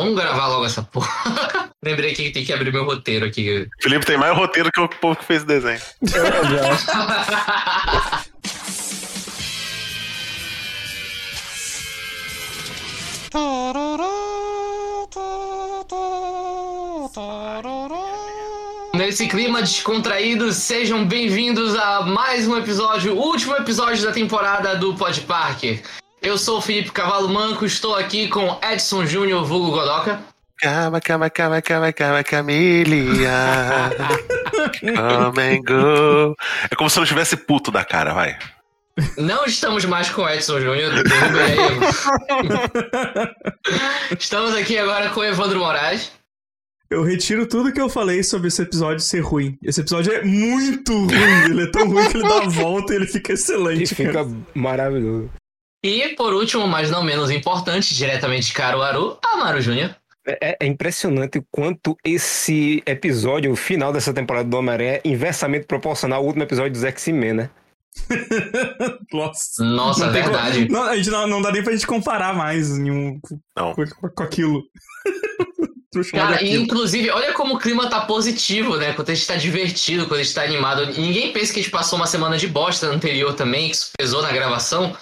Vamos gravar logo essa porra. Lembrei que tem que abrir meu roteiro aqui. Felipe tem mais roteiro que o povo que fez o desenho. Nesse clima descontraído, sejam bem-vindos a mais um episódio, o último episódio da temporada do Pod Parker. Eu sou o Felipe Cavalo Manco, estou aqui com Edson Júnior, vulgo Godoka. Calma, calma, calma, calma, calma, Camila. Come and go. É como se eu não tivesse puto da cara, vai. Não estamos mais com Edson Júnior. Estamos aqui agora com Evandro Moraes. Eu retiro tudo que eu falei sobre esse episódio ser ruim. Esse episódio é muito ruim. Ele é tão ruim que ele dá a volta e ele fica excelente. E fica maravilhoso. E por último, mas não menos importante, diretamente de Caruaru, Amaro Júnior. É, é impressionante o quanto esse episódio, o final dessa temporada do Homem-Aranha, é inversamente proporcional ao último episódio dos X-Men, né? Nossa. Nossa, Não verdade. como- não, a gente não, não dá nem pra gente comparar mais nenhum, com, Não. com, com aquilo. Cara, e inclusive, olha como o clima tá positivo, né? Quando a gente tá divertido, quando a gente tá animado. Ninguém pensa que a gente passou uma semana de bosta anterior também, que isso pesou na gravação.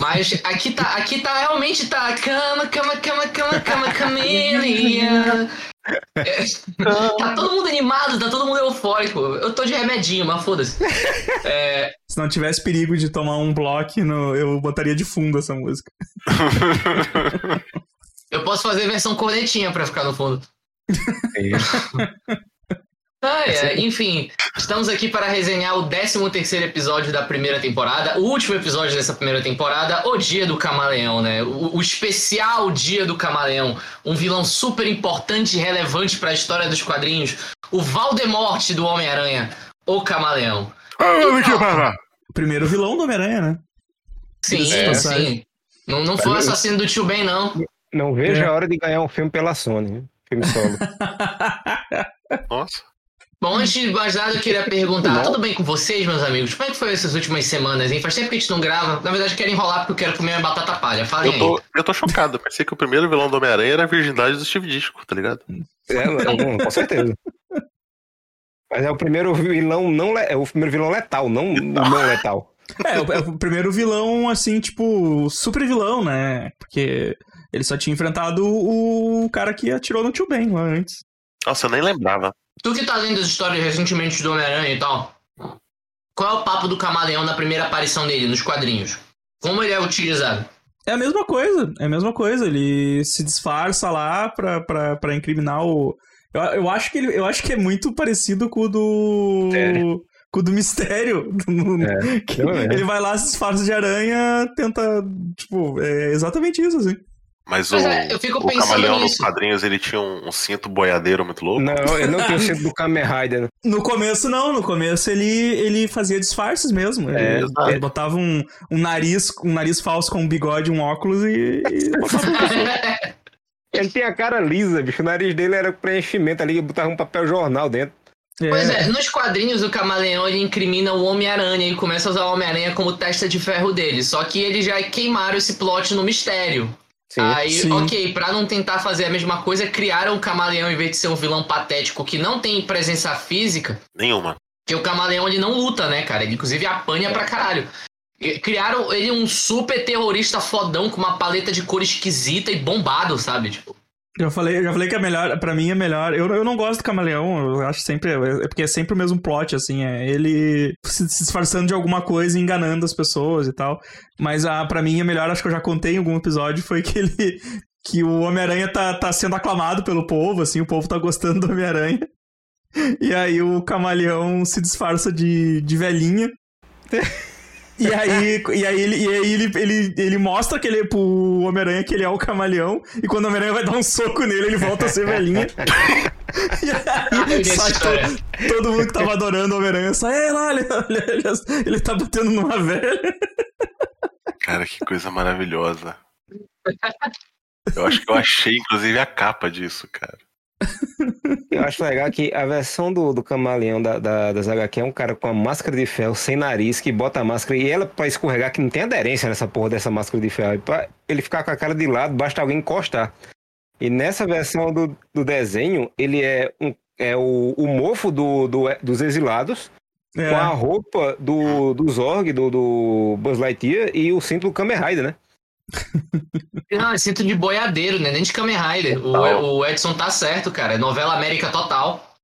Mas aqui tá, aqui tá realmente tá. Cama, cama, cama, cama, cama, camelia. É, tá todo mundo animado, tá todo mundo eufórico. Eu tô de remedinho, mas foda-se. É, Se não tivesse perigo de tomar um bloco, no- eu botaria de fundo essa música. eu posso fazer versão cornetinha pra ficar no fundo. Ah, é. Enfim, estamos aqui para resenhar o 13 terceiro episódio da primeira temporada, o último episódio dessa primeira temporada, o Dia do Camaleão, né? O, o especial Dia do Camaleão, um vilão super importante e relevante para a história dos quadrinhos, o Valdemorte do Homem-Aranha, o Camaleão. O primeiro vilão do Homem-Aranha, né? Sim, É. sim. Não, não foi o assassino do tio Ben, não. Não vejo É. a hora de ganhar um filme pela Sony, né? filme solo. Nossa. Bom, antes de mais nada, eu queria perguntar, tudo bem com vocês, meus amigos? Como é que foi essas últimas semanas, hein? Faz tempo que a gente não grava. Na verdade, eu quero enrolar porque eu quero comer minha batata palha. Falem Eu tô, eu tô chocado. Pensei que o primeiro vilão do Homem-Aranha era a virgindade do Steve Disco, tá ligado? É, não, com certeza. Mas é o primeiro vilão não le- é o primeiro vilão letal, não o não letal. É, o, é o primeiro vilão, assim, tipo, super vilão, né? Porque ele só tinha enfrentado o, o cara que atirou no tio Ben lá antes. Nossa, eu nem lembrava. Tu que tá lendo as histórias recentemente do Homem-Aranha e tal, qual é o papo do camaleão na primeira aparição dele, nos quadrinhos? Como ele é utilizado? É a mesma coisa, é a mesma coisa. Ele se disfarça lá pra, pra, pra incriminar o. Eu, eu, acho que ele, eu acho que é muito parecido com o do. Mistério. Com o do mistério. É, é. ele vai lá, se disfarça de aranha, tenta. Tipo, é exatamente isso, assim. Mas Mas o, é, eu fico o camaleão nos nisso. quadrinhos ele tinha um, um cinto boiadeiro muito louco. Não, eu não tenho sido do Kamen Rider. No começo, não. No começo ele, ele fazia disfarces mesmo. Ele, É, exato. ele botava um, um nariz um nariz falso com um bigode, um óculos e. e. Ele tem a cara lisa, bicho. O nariz dele era preenchimento ali, botava um papel jornal dentro. Pois é, nos quadrinhos o camaleão ele incrimina o Homem-Aranha e começa a usar o Homem-Aranha como testa de ferro dele. Só que eles já queimaram esse plot no mistério. Sim. Aí, sim. ok, pra não tentar fazer a mesma coisa, criaram o camaleão em vez de ser um vilão patético que não tem presença física. Nenhuma. Porque o camaleão ele não luta, né, cara? Ele inclusive apanha pra caralho. Criaram ele um super terrorista fodão com uma paleta de cor esquisita e bombado, sabe? Tipo, Já falei, já falei que é melhor, pra mim é melhor. Eu, eu não gosto do camaleão, eu acho sempre. É porque é sempre o mesmo plot, assim. É ele se, se disfarçando de alguma coisa e enganando as pessoas e tal. Mas ah, pra mim é melhor, acho que eu já contei em algum episódio, foi que ele. Que o Homem-Aranha tá, tá sendo aclamado pelo povo, assim, o povo tá gostando do Homem-Aranha. E aí o camaleão se disfarça de, de velhinha. E aí, e aí, ele, e aí ele, ele, ele mostra que ele, pro Homem-Aranha que ele é o camaleão, e quando o Homem-Aranha vai dar um soco nele, ele volta a ser velhinha. e aí sai todo, todo mundo que tava adorando o Homem-Aranha sai, "Ei, lá, ele, ele, ele, ele tá batendo numa velha. Cara, que coisa maravilhosa. Eu acho que eu achei, inclusive, a capa disso, cara. Eu acho legal que a versão do, do camaleão da, da, das HQ é um cara com a máscara de ferro, sem nariz, que bota a máscara e ela, pra escorregar, que não tem aderência nessa porra dessa máscara de ferro. E pra ele ficar com a cara de lado, basta alguém encostar. E nessa versão do, do desenho, ele é, um, é o, o mofo do, do- dos exilados, É. com a roupa do, do Zorg, do, do Buzz Lightyear, e o cinto do Kamen Rider, né? Não, é cinto de boiadeiro, né? Nem de Kamen Rider. O, o Edson tá certo, cara. É novela América total.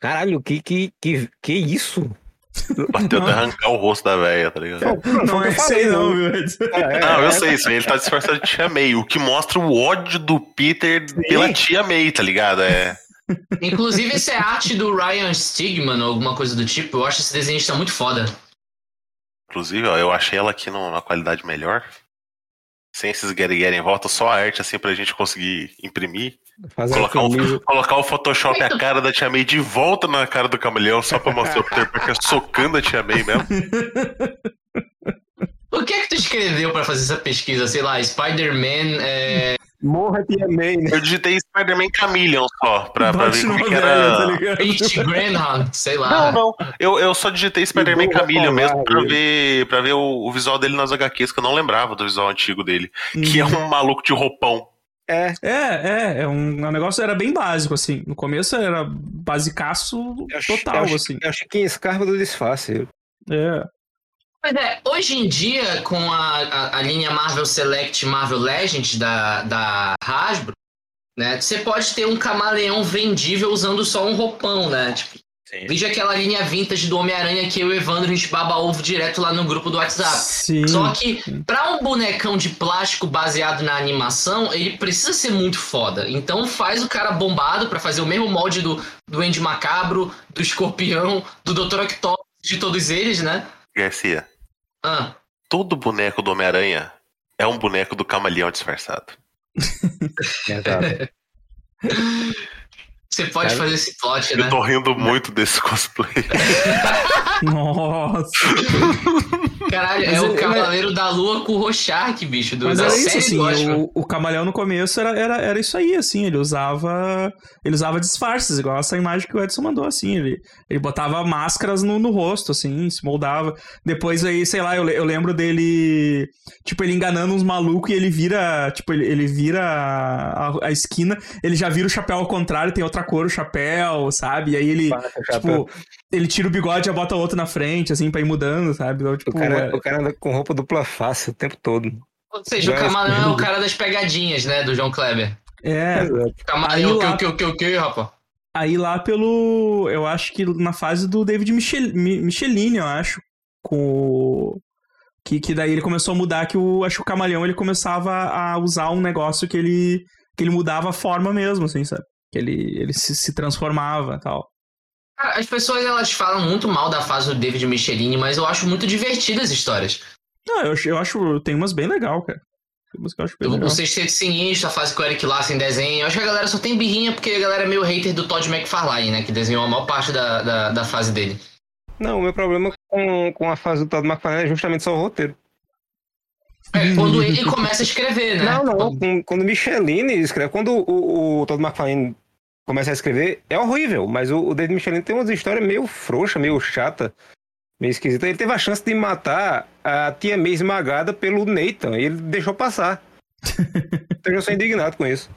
Caralho, que, que, que, que isso? Bateu de arrancar o rosto da velha, tá ligado? Não é isso aí não, viu? Edson? É, Não, eu é, sei isso. Ele tá disfarçado de Tia May, o que mostra o ódio do Peter pela Tia May, tá ligado? É. Inclusive, esse é arte do Ryan Stigman ou alguma coisa do tipo. Eu acho esse desenhista muito foda. Inclusive, ó, eu achei ela aqui numa qualidade melhor. Sem esses get em volta, só a arte assim pra gente conseguir imprimir. Fazer Colocar o, colocar o Photoshop a cara da Tia May de volta na cara do camaleão, só pra mostrar o Peter Parker socando a Tia May mesmo. O que é que tu escreveu pra fazer essa pesquisa? Sei lá, Spider-Man. É... Morra Tia May, né? Eu digitei Spider-Man Chameleon só, pra, pra ver como que era. tá ligado? Beast Grandhand, sei Não, lá. não. Eu, eu só digitei Spider-Man Chameleon mesmo pra ver, pra ver o, o visual dele nas HQs, que eu não lembrava do visual antigo dele. Que é um maluco de roupão. É, É, é, é um, o negócio era bem básico, assim. No começo era basicaço é total, é o, assim. É o Chiquinho Scarpa do disfarce. É. Pois é, hoje em dia, com a, a, a linha Marvel Select Marvel Legends da, da Hasbro, né? Você pode ter um camaleão vendível usando só um roupão, né? Tipo, Sim. vídeo aquela linha vintage do Homem-Aranha que eu e o Evandro a gente baba ovo direto lá no grupo do WhatsApp. Sim. Só que, pra um bonecão de plástico baseado na animação, ele precisa ser muito foda. Então faz o cara bombado pra fazer o mesmo molde do, do Andy Macabro, do Escorpião, do Dr. Octopus, de todos eles, né? Garcia, Ah, todo boneco do Homem-Aranha é um boneco do camaleão disfarçado. Exato. você pode Cara, fazer esse plot, Eu né? tô rindo muito desse cosplay. Nossa. Caralho, Mas é o ele- Cavaleiro da Lua com o Rorschach, bicho, do, Mas da era isso, série assim, o, o Camaleão no começo era, era, era isso aí, assim, ele usava ele usava disfarces, igual essa imagem que o Edson mandou, assim, ele, ele botava máscaras no, no rosto, assim, se moldava. Depois aí, sei lá, eu, eu lembro dele, tipo, ele enganando uns malucos e ele vira, tipo, ele, ele vira a, a esquina, ele já vira o chapéu ao contrário, tem outra cor o chapéu, sabe? E aí ele, tipo, ele tira o bigode e já bota outro na frente, assim, pra ir mudando, sabe? Então, tipo, o, cara, é- o cara anda com roupa dupla face o tempo todo. Ou seja, o Mas- Camaleão é o cara das pegadinhas, né, do João Kleber. é. Camaleão, Aí o que, lá- o que, o que, o que, rapaz? Aí lá pelo. Eu acho que na fase do David Michel, Mi- Michelin, eu acho. Com. Que, que daí ele começou a mudar, que o, acho que o camaleão ele começava a usar um negócio que ele. que ele mudava a forma mesmo, assim, sabe? Que ele, ele se, se transformava e tal. Cara, as pessoas elas falam muito mal da fase do David Michelin, mas eu acho muito divertidas as histórias. Não, eu, acho- eu acho. Tem umas bem legal, cara. Tem umas que eu acho bem O, legal. o Sexteto Sinistro, a fase que o Eric Larsen desenha. Eu acho que a galera só tem birrinha porque a galera é meio hater do Todd McFarlane, né? Que desenhou a maior parte da, da, da fase dele. Não, o meu problema com, com a fase do Todd McFarlane é justamente só o roteiro. É, quando ele começa a escrever, né? Não, não. Quando- o Michelin escreve, quando o, o Todd McFarlane começa a escrever, é horrível. Mas o, o David Michelin tem umas histórias meio frouxa, meio chata, meio esquisita. Ele teve a chance de matar a tia May esmagada pelo Nathan. E ele deixou passar. então eu sou indignado com isso.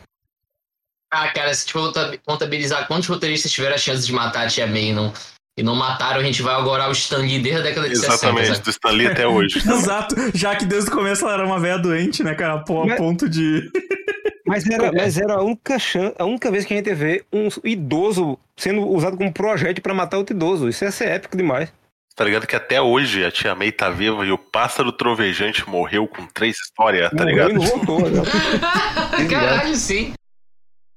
Ah, cara, se tipo, contabilizar quantos roteiristas tiveram a chance de matar a Tia May e não, e não mataram, a gente vai agora o Stan Lee desde a década de 60. Exatamente, do Stanley até hoje. Exato, já que desde o começo ela era uma velha doente, né, cara? Pô, a Mas- ponto de. Mas era, mas era a, única chan- a única vez que a gente vê um idoso sendo usado como projétil pra matar outro idoso. Isso ia ser épico demais. Tá ligado que até hoje a tia May tá viva e o pássaro trovejante morreu com três histórias, tá Morreu ligado? não voltou. né? Caralho, sim.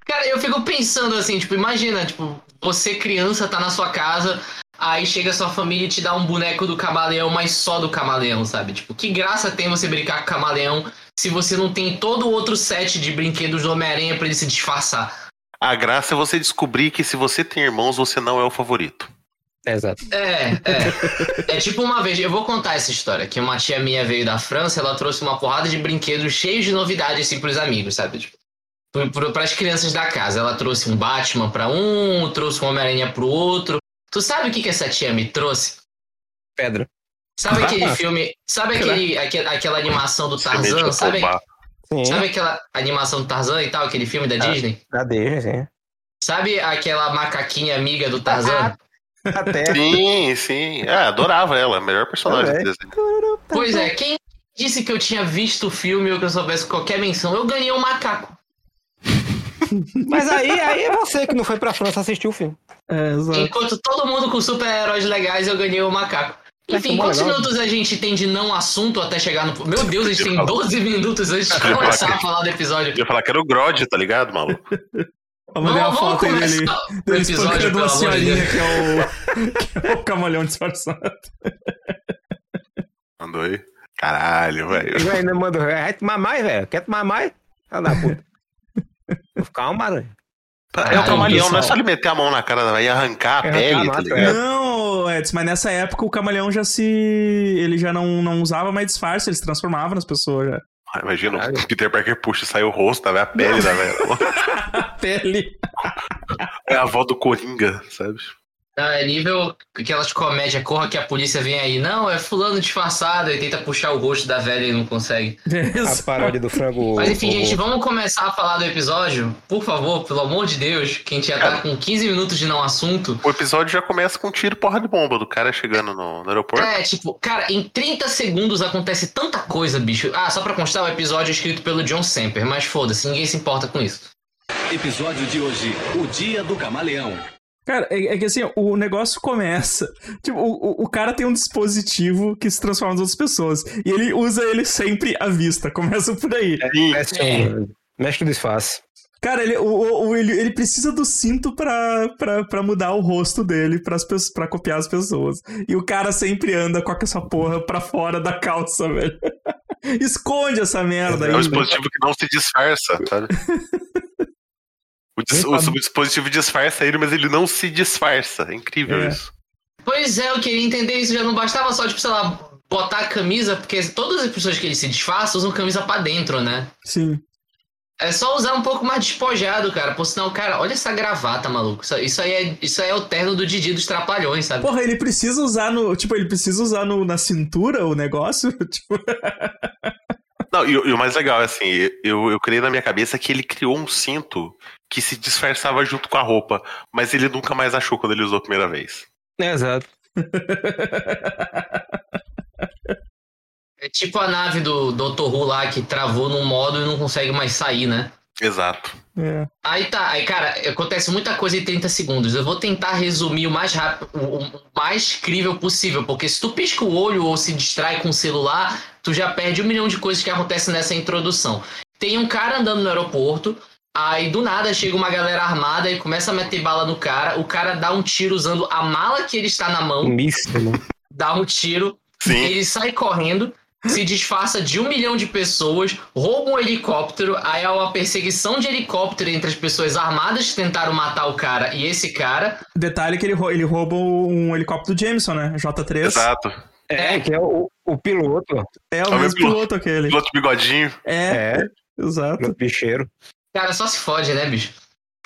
Cara, eu fico pensando assim, tipo, imagina, tipo, você criança tá na sua casa, aí chega sua família e te dá um boneco do camaleão, mas só do camaleão, sabe? Tipo, que graça tem você brincar com o camaleão se você não tem todo o outro set de brinquedos do Homem-Aranha pra ele se disfarçar? A graça é você descobrir que se você tem irmãos, você não é o favorito. Exato. É, é. É tipo uma vez, eu vou contar essa história, que uma tia minha veio da França, ela trouxe uma porrada de brinquedos cheios de novidades, assim, pros amigos, sabe? Tipo, pro- pras crianças da casa. Ela trouxe um Batman pra um, trouxe um Homem-Aranha pro outro. Tu sabe o que que essa tia me trouxe? Pedra. Sabe aquele Ah. filme, sabe aquele, aque- aquela animação do Tarzan? Sabe, Sabe aquela animação do Tarzan e tal, aquele filme da Disney? da Disney, sim. Sabe aquela macaquinha amiga do Tarzan? Até. Sim, sim. É, adorava ela, melhor personagem do desenho. Pois é, quem disse que eu tinha visto o filme ou que eu soubesse qualquer menção? Eu ganhei um macaco. Mas aí, aí é você que não foi pra França assistir o filme. É. Enquanto todo mundo com super-heróis legais, eu ganhei o macaco. Enfim, quantos legal. minutos a gente tem de não assunto até chegar no. Meu Deus, a gente tem Eu falo. 12 minutos antes de começar que- a falar do episódio. Eu ia falar que era o Grod, tá ligado, maluco? Eu mandei uma Vamos- vamos foto aí dele, episódio, espancando uma senhorinha que é, o, que é o camaleão disfarçado. Mandou aí. Caralho, velho. Ele ainda manda. Vai tomar mais, velho? Quer tomar mais? Filha da puta. Calma, aranha. É o camaleão, não é só ele meter a mão na cara da e arrancar a a pele, tá ligado? Não, Edson, mas nessa época o camaleão já se. Ele já não, não usava mais disfarce, ele se transformava nas pessoas já. Ah, Imagina, Caralho. o Peter Parker puxa e sai o rosto, tá vendo? a pele da velha. A pele. É a avó do Coringa, sabe? Não, é nível aquelas comédias, corra que a polícia vem aí. Não, é fulano disfarçado e tenta puxar o rosto da velha e não consegue. A paródia do frango. Mas enfim, o- gente, vamos começar a falar do episódio. Por favor, pelo amor de Deus, que a gente já tá com 15 minutos de não assunto. O episódio já começa com um tiro porra de bomba do cara chegando no, no aeroporto. É, tipo, cara, em 30 segundos acontece tanta coisa, bicho. Ah, só pra constar, o episódio é escrito pelo John Semper, mas foda-se, ninguém se importa com isso. Episódio de hoje: O Dia do Camaleão. Cara, é, é que assim, o negócio começa. Tipo, o, o- cara tem um dispositivo que se transforma nas outras pessoas. E ele usa ele sempre à vista. Começa por aí. Sim, Mexe, É. mexe no disfarce. Cara, ele, o, o- ele, ele precisa do cinto pra, pra, pra mudar o rosto dele pras, pessoas- pra copiar as pessoas. E o cara sempre anda com essa porra pra fora da calça, velho. Esconde essa merda é um aí. dispositivo que não se disfarça, sabe? O, dis- o dispositivo disfarça ele, mas ele não se disfarça. É incrível É. isso. Pois é, eu queria entender isso. Já não bastava só, tipo, sei lá, botar a camisa, porque todas as pessoas que ele se disfarça usam camisa pra dentro, né? Sim. É só usar um pouco mais despojado, cara. Por sinal, cara, olha essa gravata, maluco. Isso, isso aí, é, isso aí é o terno do Didi dos Trapalhões, sabe? Porra, ele precisa usar no. Tipo, ele precisa usar no, na cintura o negócio? Tipo, Não, e, o- e o mais legal é assim, eu, eu criei na minha cabeça que ele criou um cinto que se disfarçava junto com a roupa, mas ele nunca mais achou quando ele usou a primeira vez. É, exato. É tipo a nave do Dr. Who lá que travou num modo e não consegue mais sair, né? Exato. é. Aí tá, aí cara, acontece muita coisa em 30 segundos. Eu vou tentar resumir o mais rápido, o, o mais crível possível, porque se tu pisca o olho ou se distrai com o celular, tu já perde um milhão de coisas que acontecem nessa introdução. Tem um cara andando no aeroporto, aí do nada chega uma galera armada e começa a meter bala no cara. O cara dá um tiro usando a mala que ele está na mão, míssil, né? dá um tiro, Sim. ele sai correndo, se disfarça de um milhão de pessoas, rouba um helicóptero, aí há uma perseguição de helicóptero entre as pessoas armadas que tentaram matar o cara e esse cara. Detalhe que ele, ele rouba um helicóptero do Jameson, né? J3. Exato. É, que é o, o piloto. É o o mesmo mesmo piloto aquele. Piloto bigodinho. É, É, exato. piloto bicheiro. Cara, só se fode, né, bicho?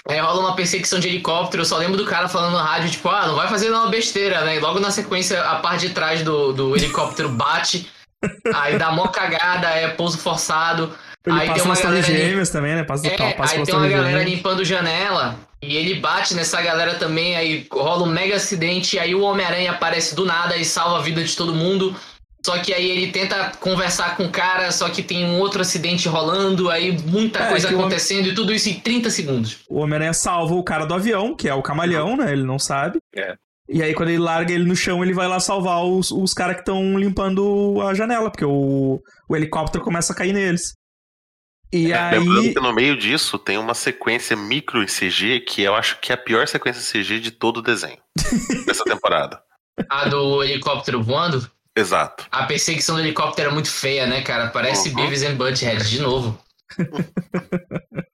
Aí rola uma perseguição de helicóptero, eu só lembro do cara falando no rádio, tipo, ah, não vai fazer uma besteira, né? E logo na sequência, a parte de trás do, do helicóptero bate, aí dá mó cagada, é pouso forçado. Ele aí tem passa uma nas torres galera também, né? Passa, É, passa aí tem uma galera gêmeas. limpando janela e ele bate nessa galera também, aí rola um mega acidente, aí o Homem-Aranha aparece do nada e salva a vida de todo mundo. Só que aí ele tenta conversar com o cara, só que tem um outro acidente rolando, aí muita É, coisa que o Homem- acontecendo e tudo isso em 30 segundos. O Homem-Aranha salva o cara do avião, que é o camaleão, né? Ele não sabe. É. E aí, quando ele larga ele no chão, ele vai lá salvar os, os caras que estão limpando a janela, porque o, o helicóptero começa a cair neles. E Lembrando aí. que no meio disso tem uma sequência micro em CG que eu acho que é a pior sequência CG de todo o desenho dessa temporada. A do helicóptero voando, Exato. a perseguição do helicóptero é muito feia, né, cara? Parece Uhum. Beavis and Butthead de novo.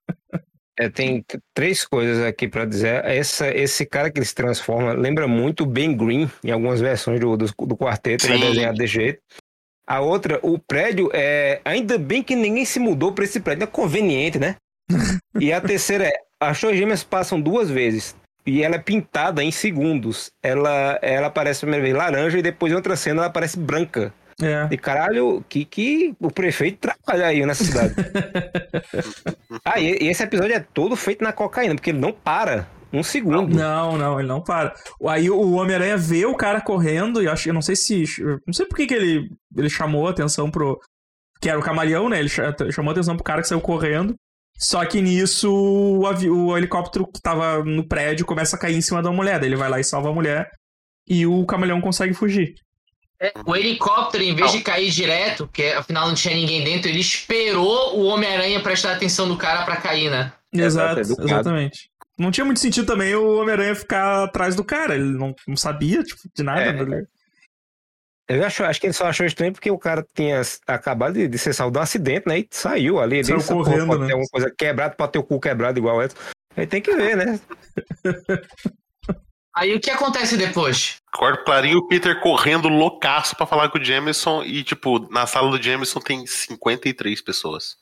É, tem três coisas aqui pra dizer. Essa, esse cara que ele se transforma lembra muito o Ben Green em algumas versões do, do, do quarteto, né, Sim. desenhado desse jeito. A outra, o prédio é. Ainda bem que ninguém se mudou pra esse prédio, é conveniente, né? e a terceira é: as Gêmeas passam duas vezes. E ela é pintada em segundos. Ela, ela aparece primeira vez laranja e depois em outra cena ela aparece branca. É. E caralho, que, que o prefeito trabalha aí nessa cidade. ah, e, e esse episódio é todo feito na cocaína, porque ele não para um segundo. Não, não, ele não para. Aí o Homem-Aranha vê o cara correndo e acho, eu não sei se, não sei por que, que ele, ele chamou a atenção pro que era o camaleão, né? Ele cha- chamou a atenção pro cara que saiu correndo. Só que nisso o, avi- o helicóptero que tava no prédio começa a cair em cima da mulher. Daí ele vai lá e salva a mulher e o camaleão consegue fugir. O helicóptero, em vez de cair direto, porque afinal não tinha ninguém dentro, ele esperou o Homem-Aranha prestar atenção no cara pra cair, né? Exato, educado. exatamente. Não tinha muito sentido também o Homem-Aranha ficar atrás do cara. Ele não, não sabia, tipo, de nada. É, né? Eu acho, acho que ele só achou estranho porque o cara tinha acabado de, de ser salvo de um acidente, né? E saiu ali. Ele Saiu disse, "Pô, correndo, pode né?" ter alguma coisa quebrada, pode ter o cu quebrado igual essa. Aí tem que ver, né? Aí o que acontece depois? Corta clarinho o Peter correndo loucaço pra falar com o Jameson e, tipo, na sala do Jameson tem 53 pessoas.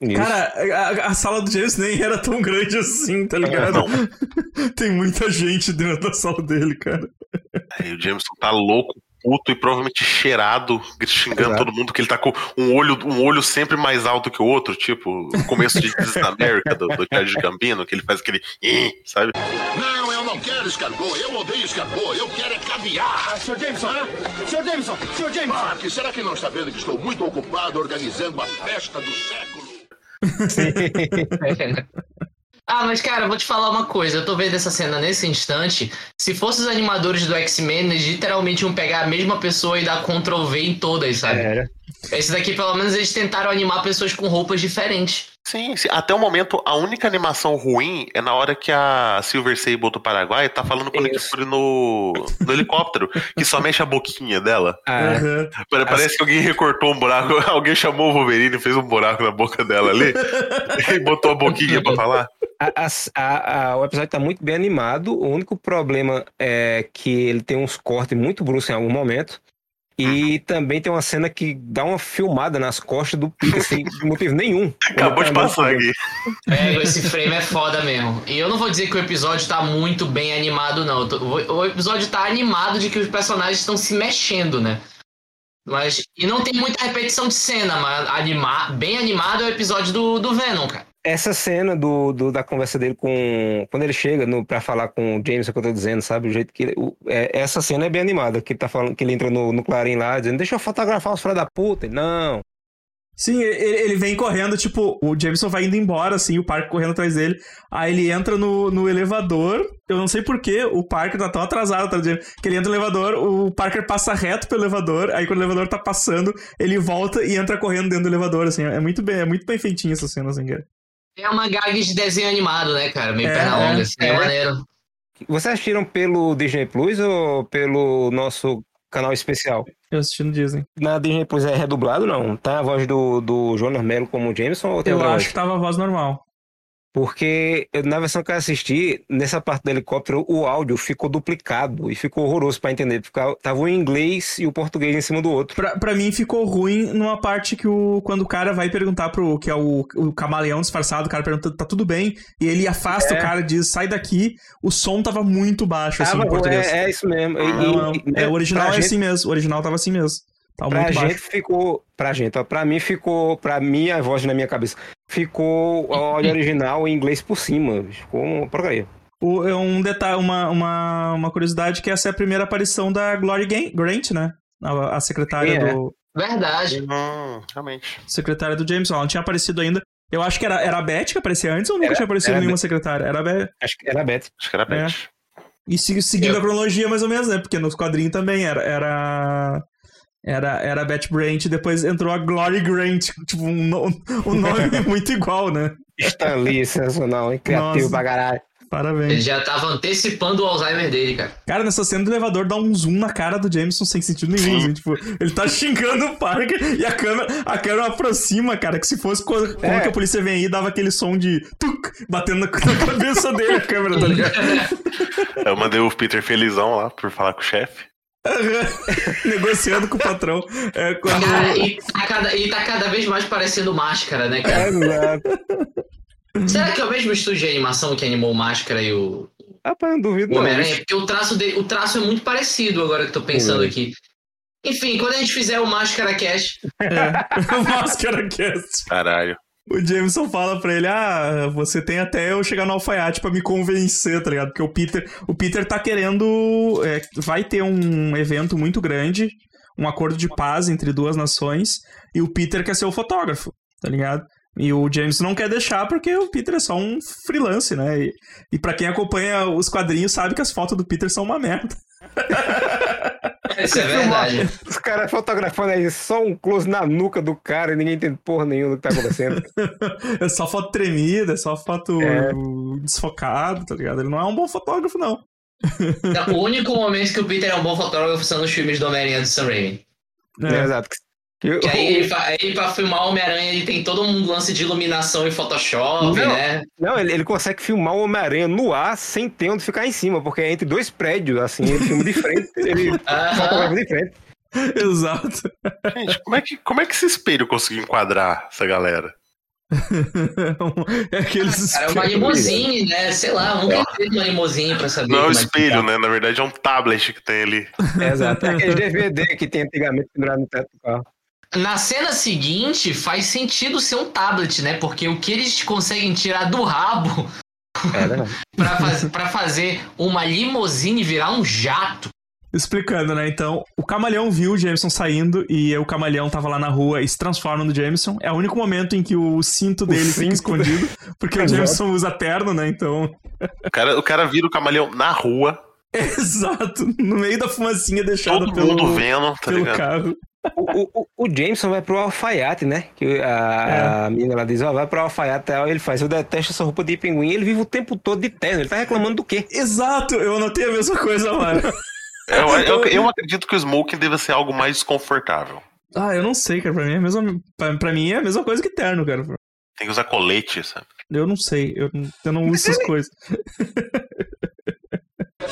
Isso. Cara, a, a sala do James nem era tão grande assim, tá ligado? Tem muita gente dentro da sala dele, cara. Aí o Jameson tá louco, puto e provavelmente cheirado, xingando Exato. todo mundo que ele tá com um olho, um olho sempre mais alto que o outro, tipo, o começo de This is America do, do Charles Gambino, que ele faz aquele, sabe? Não, eu não quero escargot. Eu odeio escargot. Eu quero é caviar. Sr. Jameson. Sr. Jameson. Sr. Jameson. Mark, será que não está vendo que estou muito ocupado organizando a festa do século? 嘿嘿嘿嘿嘿嘿 Ah, mas cara, vou te falar uma coisa. Eu tô vendo essa cena nesse instante. Se fossem os animadores do X-Men, eles literalmente iam pegar a mesma pessoa e dar Ctrl V em todas, sabe? Era. Esse daqui, pelo menos, eles tentaram animar pessoas com roupas diferentes. Sim, sim, até o momento, a única animação ruim é na hora que a Silver Sable do Paraguai tá falando com o Nick no, no helicóptero, que só mexe a boquinha dela. Ah, Aham. Pare- Parece que alguém recortou um buraco, alguém chamou o Wolverine e fez um buraco na boca dela ali e botou a boquinha pra falar. A- a- a- o episódio tá muito bem animado. O único problema é que ele tem uns cortes muito bruscos em algum momento. E também tem uma cena que dá uma filmada nas costas do Peter sem motivo nenhum. Acabou de passar aqui. É, esse frame é foda mesmo. E eu não vou dizer que o episódio tá muito bem animado, não. O o episódio tá animado de que os personagens estão se mexendo, né? Mas. E não tem muita repetição de cena, mas anima, bem animado é o episódio do, do Venom, cara. Essa cena do, do- da conversa dele com. Quando ele chega no, pra falar com o James, é o que eu tô dizendo, sabe? O jeito que ele. o- é, essa cena é bem animada, que ele tá falando, que ele entra no, no Clarim lá, dizendo, deixa eu fotografar os filhos da puta. Ele, Não. Sim, ele, ele vem correndo, tipo, o Jameson vai indo embora, assim, o Parker correndo atrás dele. Aí ele entra no, no elevador. Eu não sei porquê, o Parker tá tão atrasado dele, que ele entra no elevador, o Parker passa reto pelo elevador, aí quando o elevador tá passando, ele volta e entra correndo dentro do elevador, assim. É muito bem, é muito bem feitinho essa cena, assim, cara. É uma gag de desenho animado, né, cara? Meio É, perna é, longa, assim, é, é. maneiro. Vocês assistiram pelo Disney Plus ou pelo nosso canal especial? Eu assisti no Disney. Na Disney Plus é redublado, não? Tá a voz do, do Jonas Mello como Jameson ou tem Eu acho voz? que tava a voz normal. Porque na versão que eu assisti, nessa parte do helicóptero, o áudio ficou duplicado e ficou horroroso pra entender. Ficava, tava o inglês e o português em cima do outro. Pra, pra mim ficou ruim numa parte que o. Quando o cara vai perguntar pro. Que é o, o camaleão disfarçado, o cara pergunta, tá tudo bem? E ele afasta É. o cara e diz, sai daqui. O som tava muito baixo, assim, Tava- em português. é, é isso mesmo. E- Não, não. e- É, o original é gente- assim mesmo. O original tava assim mesmo. Tava Pra muito gente baixo. ficou. Pra gente, ó, pra mim ficou. Pra mim, a voz na minha cabeça. Ficou o áudio original em inglês por cima. Ficou uma porcaria. O, é um detalhe, uma, uma, uma curiosidade que essa é a primeira aparição da Glory Grant, né? A, a secretária Sim, é. do. Verdade. Hum, realmente. Secretária do James. Ela não tinha aparecido ainda. Eu acho que era, era a Beth que aparecia antes ou nunca Era- tinha aparecido a nenhuma secretária? Era a Beth. Acho que era a Beth. Acho que era É. Beth. E se- seguindo Eu- a cronologia, mais ou menos, né? Porque nos quadrinhos também era. Era. Era, era a Beth Brant, depois entrou a Glory Grant. Tipo, um, no- um nome muito igual, né? Stan Lee, sensacional, hein? Criativo Nossa. pra caralho. Ele Parabéns. já tava antecipando o Alzheimer dele, cara. Cara, nessa cena do elevador dá um zoom na cara do Jameson sem sentido nenhum. assim, tipo, ele tá xingando o Parker e a câmera, a câmera aproxima, cara. Que se fosse quando, quando É. que a polícia vem aí, dava aquele som de tuc, batendo na, na cabeça dele a câmera, tá ligado? Eu mandei o Peter felizão lá por falar com o chefe. Negociando com o patrão. É, quando... Cara, e tá, cada, e tá cada vez mais parecendo máscara, né, cara? Exato. Será que é o mesmo estúdio de animação que animou o Máscara e o, não duvido o não. Homem-Aranha? Porque o traço, dele, o traço é muito parecido agora que eu tô pensando Sim. aqui. Enfim, quando a gente fizer o Máscara Cast, É. o Máscara Cast. Caralho. O Jameson fala pra ele: Ah, você tem até eu chegar no alfaiate pra me convencer, tá ligado? Porque o Peter, o Peter tá querendo. é, vai ter um evento muito grande, um acordo de paz entre duas nações, e o Peter quer ser o fotógrafo, tá ligado? E o Jameson não quer deixar porque o Peter é só um freelance, né? E, e para quem acompanha os quadrinhos sabe que as fotos do Peter são uma merda. Isso é verdade. Os caras fotografando aí só um close na nuca do cara e ninguém entende porra nenhuma do que tá acontecendo. É só foto tremida, é só foto É. desfocada, tá ligado? Ele não é um bom fotógrafo, não. Não, o único momento que o Peter é um bom fotógrafo são nos filmes do Homem-Aranha do Sam Raimi. É. Exato. Que- Que aí, ele, aí pra filmar o Homem-Aranha ele tem todo um lance de iluminação e Photoshop, Não. né? Não, ele, ele consegue filmar o Homem-Aranha no ar sem ter onde ficar em cima, porque é entre dois prédios, assim, ele filma de frente, ele fotografa de frente. Exato. Gente, como é, que, como é que esse espelho conseguiu enquadrar essa galera? é aqueles. Cara, é uma limousine, né? Sei lá, eu nunca entrei numa limousine pra saber. Não é como que espelho, tá. né? Na verdade é um tablet que tem ali. Exato. É aquele DVD que tem antigamente pendurado no teto do carro. Na cena seguinte, faz sentido ser um tablet, né? Porque o que eles conseguem tirar do rabo É verdade. pra, faz, fazer uma limousine virar um jato. Explicando, né? Então, o camaleão viu o Jameson saindo e o camaleão tava lá na rua e se transforma no Jameson. É o único momento em que o cinto dele fica cinto. escondido, porque o Exato. Jameson usa terno, né? Então. O cara, o cara vira o camaleão na rua, Exato. No meio da fumacinha deixada todo pelo, mundo vendo, tá pelo ligado? carro. O, o, o Jameson vai pro alfaiate, né? Que a, a menina ela diz, ó, vai pro alfaiate, aí ele faz, eu detesto essa roupa de pinguim, ele vive o tempo todo de terno, ele tá reclamando do quê? Exato, eu anotei a mesma coisa, mano. Eu, eu, eu acredito que o smoking deva ser algo mais desconfortável. Ah, eu não sei, cara. Pra mim é a mesma, pra, pra mim é a mesma coisa que terno, cara. Tem que usar colete, sabe? Eu não sei, eu, eu não uso essas coisas.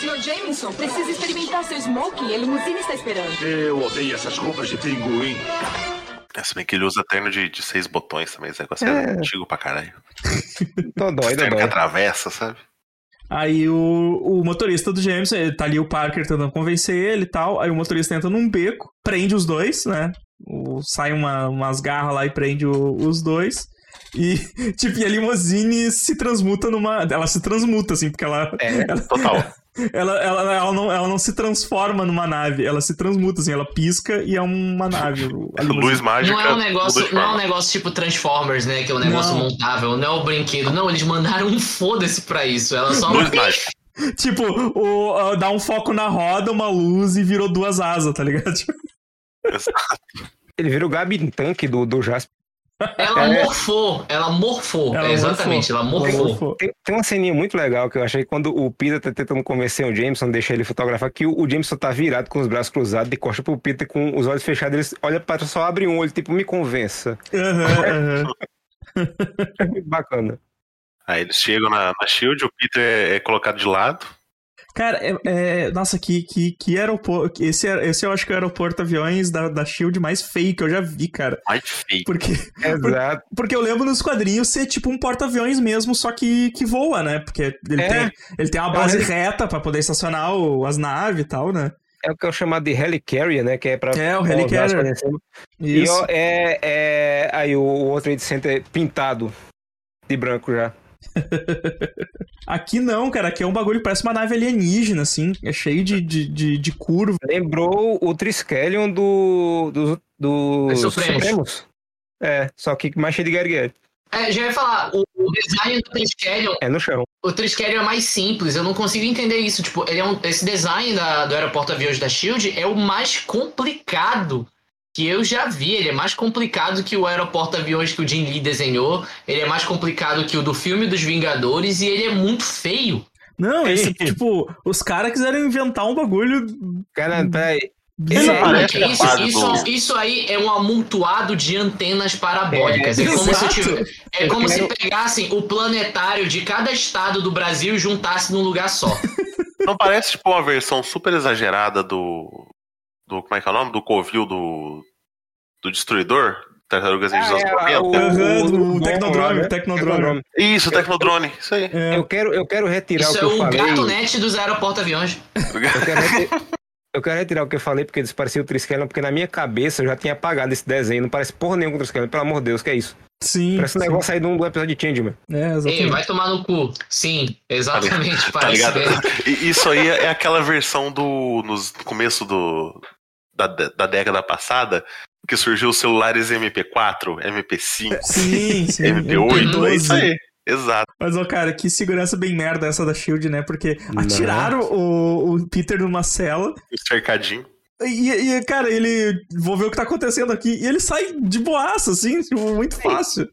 Sr. Jameson, precisa experimentar seu smoking. A limusine está esperando. Eu odeio essas roupas de pinguim. É, se bem que ele usa terno de, de seis botões também, esse negócio é, É. antigo pra caralho. Tô dói, terno que atravessa, sabe? Aí o, o motorista do Jameson, ele tá ali o Parker tentando convencer ele e tal. Aí o motorista entra num beco, prende os dois, né? O- sai uma, umas garras lá e prende o- os dois. E, tipo, e a limousine se transmuta numa. Ela se transmuta, assim, porque ela. É. ela, Total. ela, ela, ela não, ela não se transforma numa nave, ela se transmuta, assim, ela pisca e é uma nave. a limousine. Luz mágica. Não é um negócio, de não é um negócio tipo Transformers, né? Que é um negócio Não. montável, não é o brinquedo. Não, eles mandaram um foda-se pra isso. Ela só. Luz mágica. Tipo, o, o- dá um foco na roda, uma luz e virou duas asas, tá ligado? Ele vira o Gabi Tanque do, do Jasper. Ela É. morfou, ela morfou. Ela É, exatamente, ela morfou. morfou. Tem, tem uma ceninha muito legal que eu achei quando o Peter tá tentando convencer o Jameson, deixar ele fotografar, que o, o Jameson tá virado com os braços cruzados, de costa pro Peter com os olhos fechados, ele olha pra trás, só abre um olho, tipo, me convença. Aham, aham. É muito bacana. Aí eles chegam na, na Shield, o Peter é, é colocado de lado. Cara, é, é- nossa, que, que, que aeroporto. Esse, é- esse eu acho que é o aeroporto aviões da, da Shield mais feio que eu já vi, cara. Mais feio. Porque, Exato. porque eu lembro nos quadrinhos ser tipo um porta-aviões mesmo, só que, que voa, né? Porque ele, É. tem, ele tem uma base É. reta pra poder estacionar o- as naves e tal, né? É o que é o chamado de Helicarrier, né? Que é pra. É, o Helicarrier. E Isso. ó, é, é. Aí o World Trade Center pintado de branco já. Aqui não, cara. Aqui é um bagulho que parece uma nave alienígena, assim. É cheio de, de, de, de curva. Lembrou o Triskelion do, do, dos Dos Supremos. Supremos. É, só que mais cheio de Garguer. É, já ia falar, o, o design do Triskelion, É no chão. o Triskelion é mais simples, eu não consigo entender isso. Tipo, ele é um, esse design da- do aeroporto aviões da SHIELD é o mais complicado que eu já vi. Ele é mais complicado que o aeroporto aviões que o Jim Lee desenhou, ele é mais complicado que o do filme dos Vingadores e ele é muito feio. Não, esse, tipo, os caras quiseram inventar um bagulho. Cara, peraí. É, isso, isso, do- isso aí é um amontoado de antenas parabólicas. É, É, como, se, exato. tive- é como se pegassem o planetário de cada estado do Brasil e juntassem num lugar só. Não parece tipo uma versão super exagerada do. Do como é que é o nome? Do Covil do. do Destruidor? Tartarugas Ninjas dos Ah, é, 90? o- Aham, o- do o- Tecnodrome, né? Tecnodrome. Isso, Tecnodrone. Isso aí. É. Eu quero, eu quero retirar Isso o é que eu o falei. gato net dos aeroportos aviões. Eu quero, reti- Eu quero retirar o que eu falei, porque desparecia o Triskelion, porque na minha cabeça eu já tinha apagado esse desenho. Não parece porra nenhuma com o Triskelion, pelo amor de Deus, que é isso? Sim. Parece um sim. negócio aí do, do episódio de Changeman. É, Ei, exatamente. vai tomar no cu. Sim, exatamente. Tá parece ligado? mesmo. E Isso aí é aquela versão do. no começo do. Da, da década passada, que surgiu os celulares MP4, MP5, Sim, sim. MP8, é isso MP12. aí. Exato. Mas, ó, cara, que segurança bem merda essa da Shield, né? Porque Não. atiraram o, o Peter numa cela cercadinho. e, e, cara, ele. Vou ver o que tá acontecendo aqui. E ele sai de boaça, assim, tipo, muito fácil.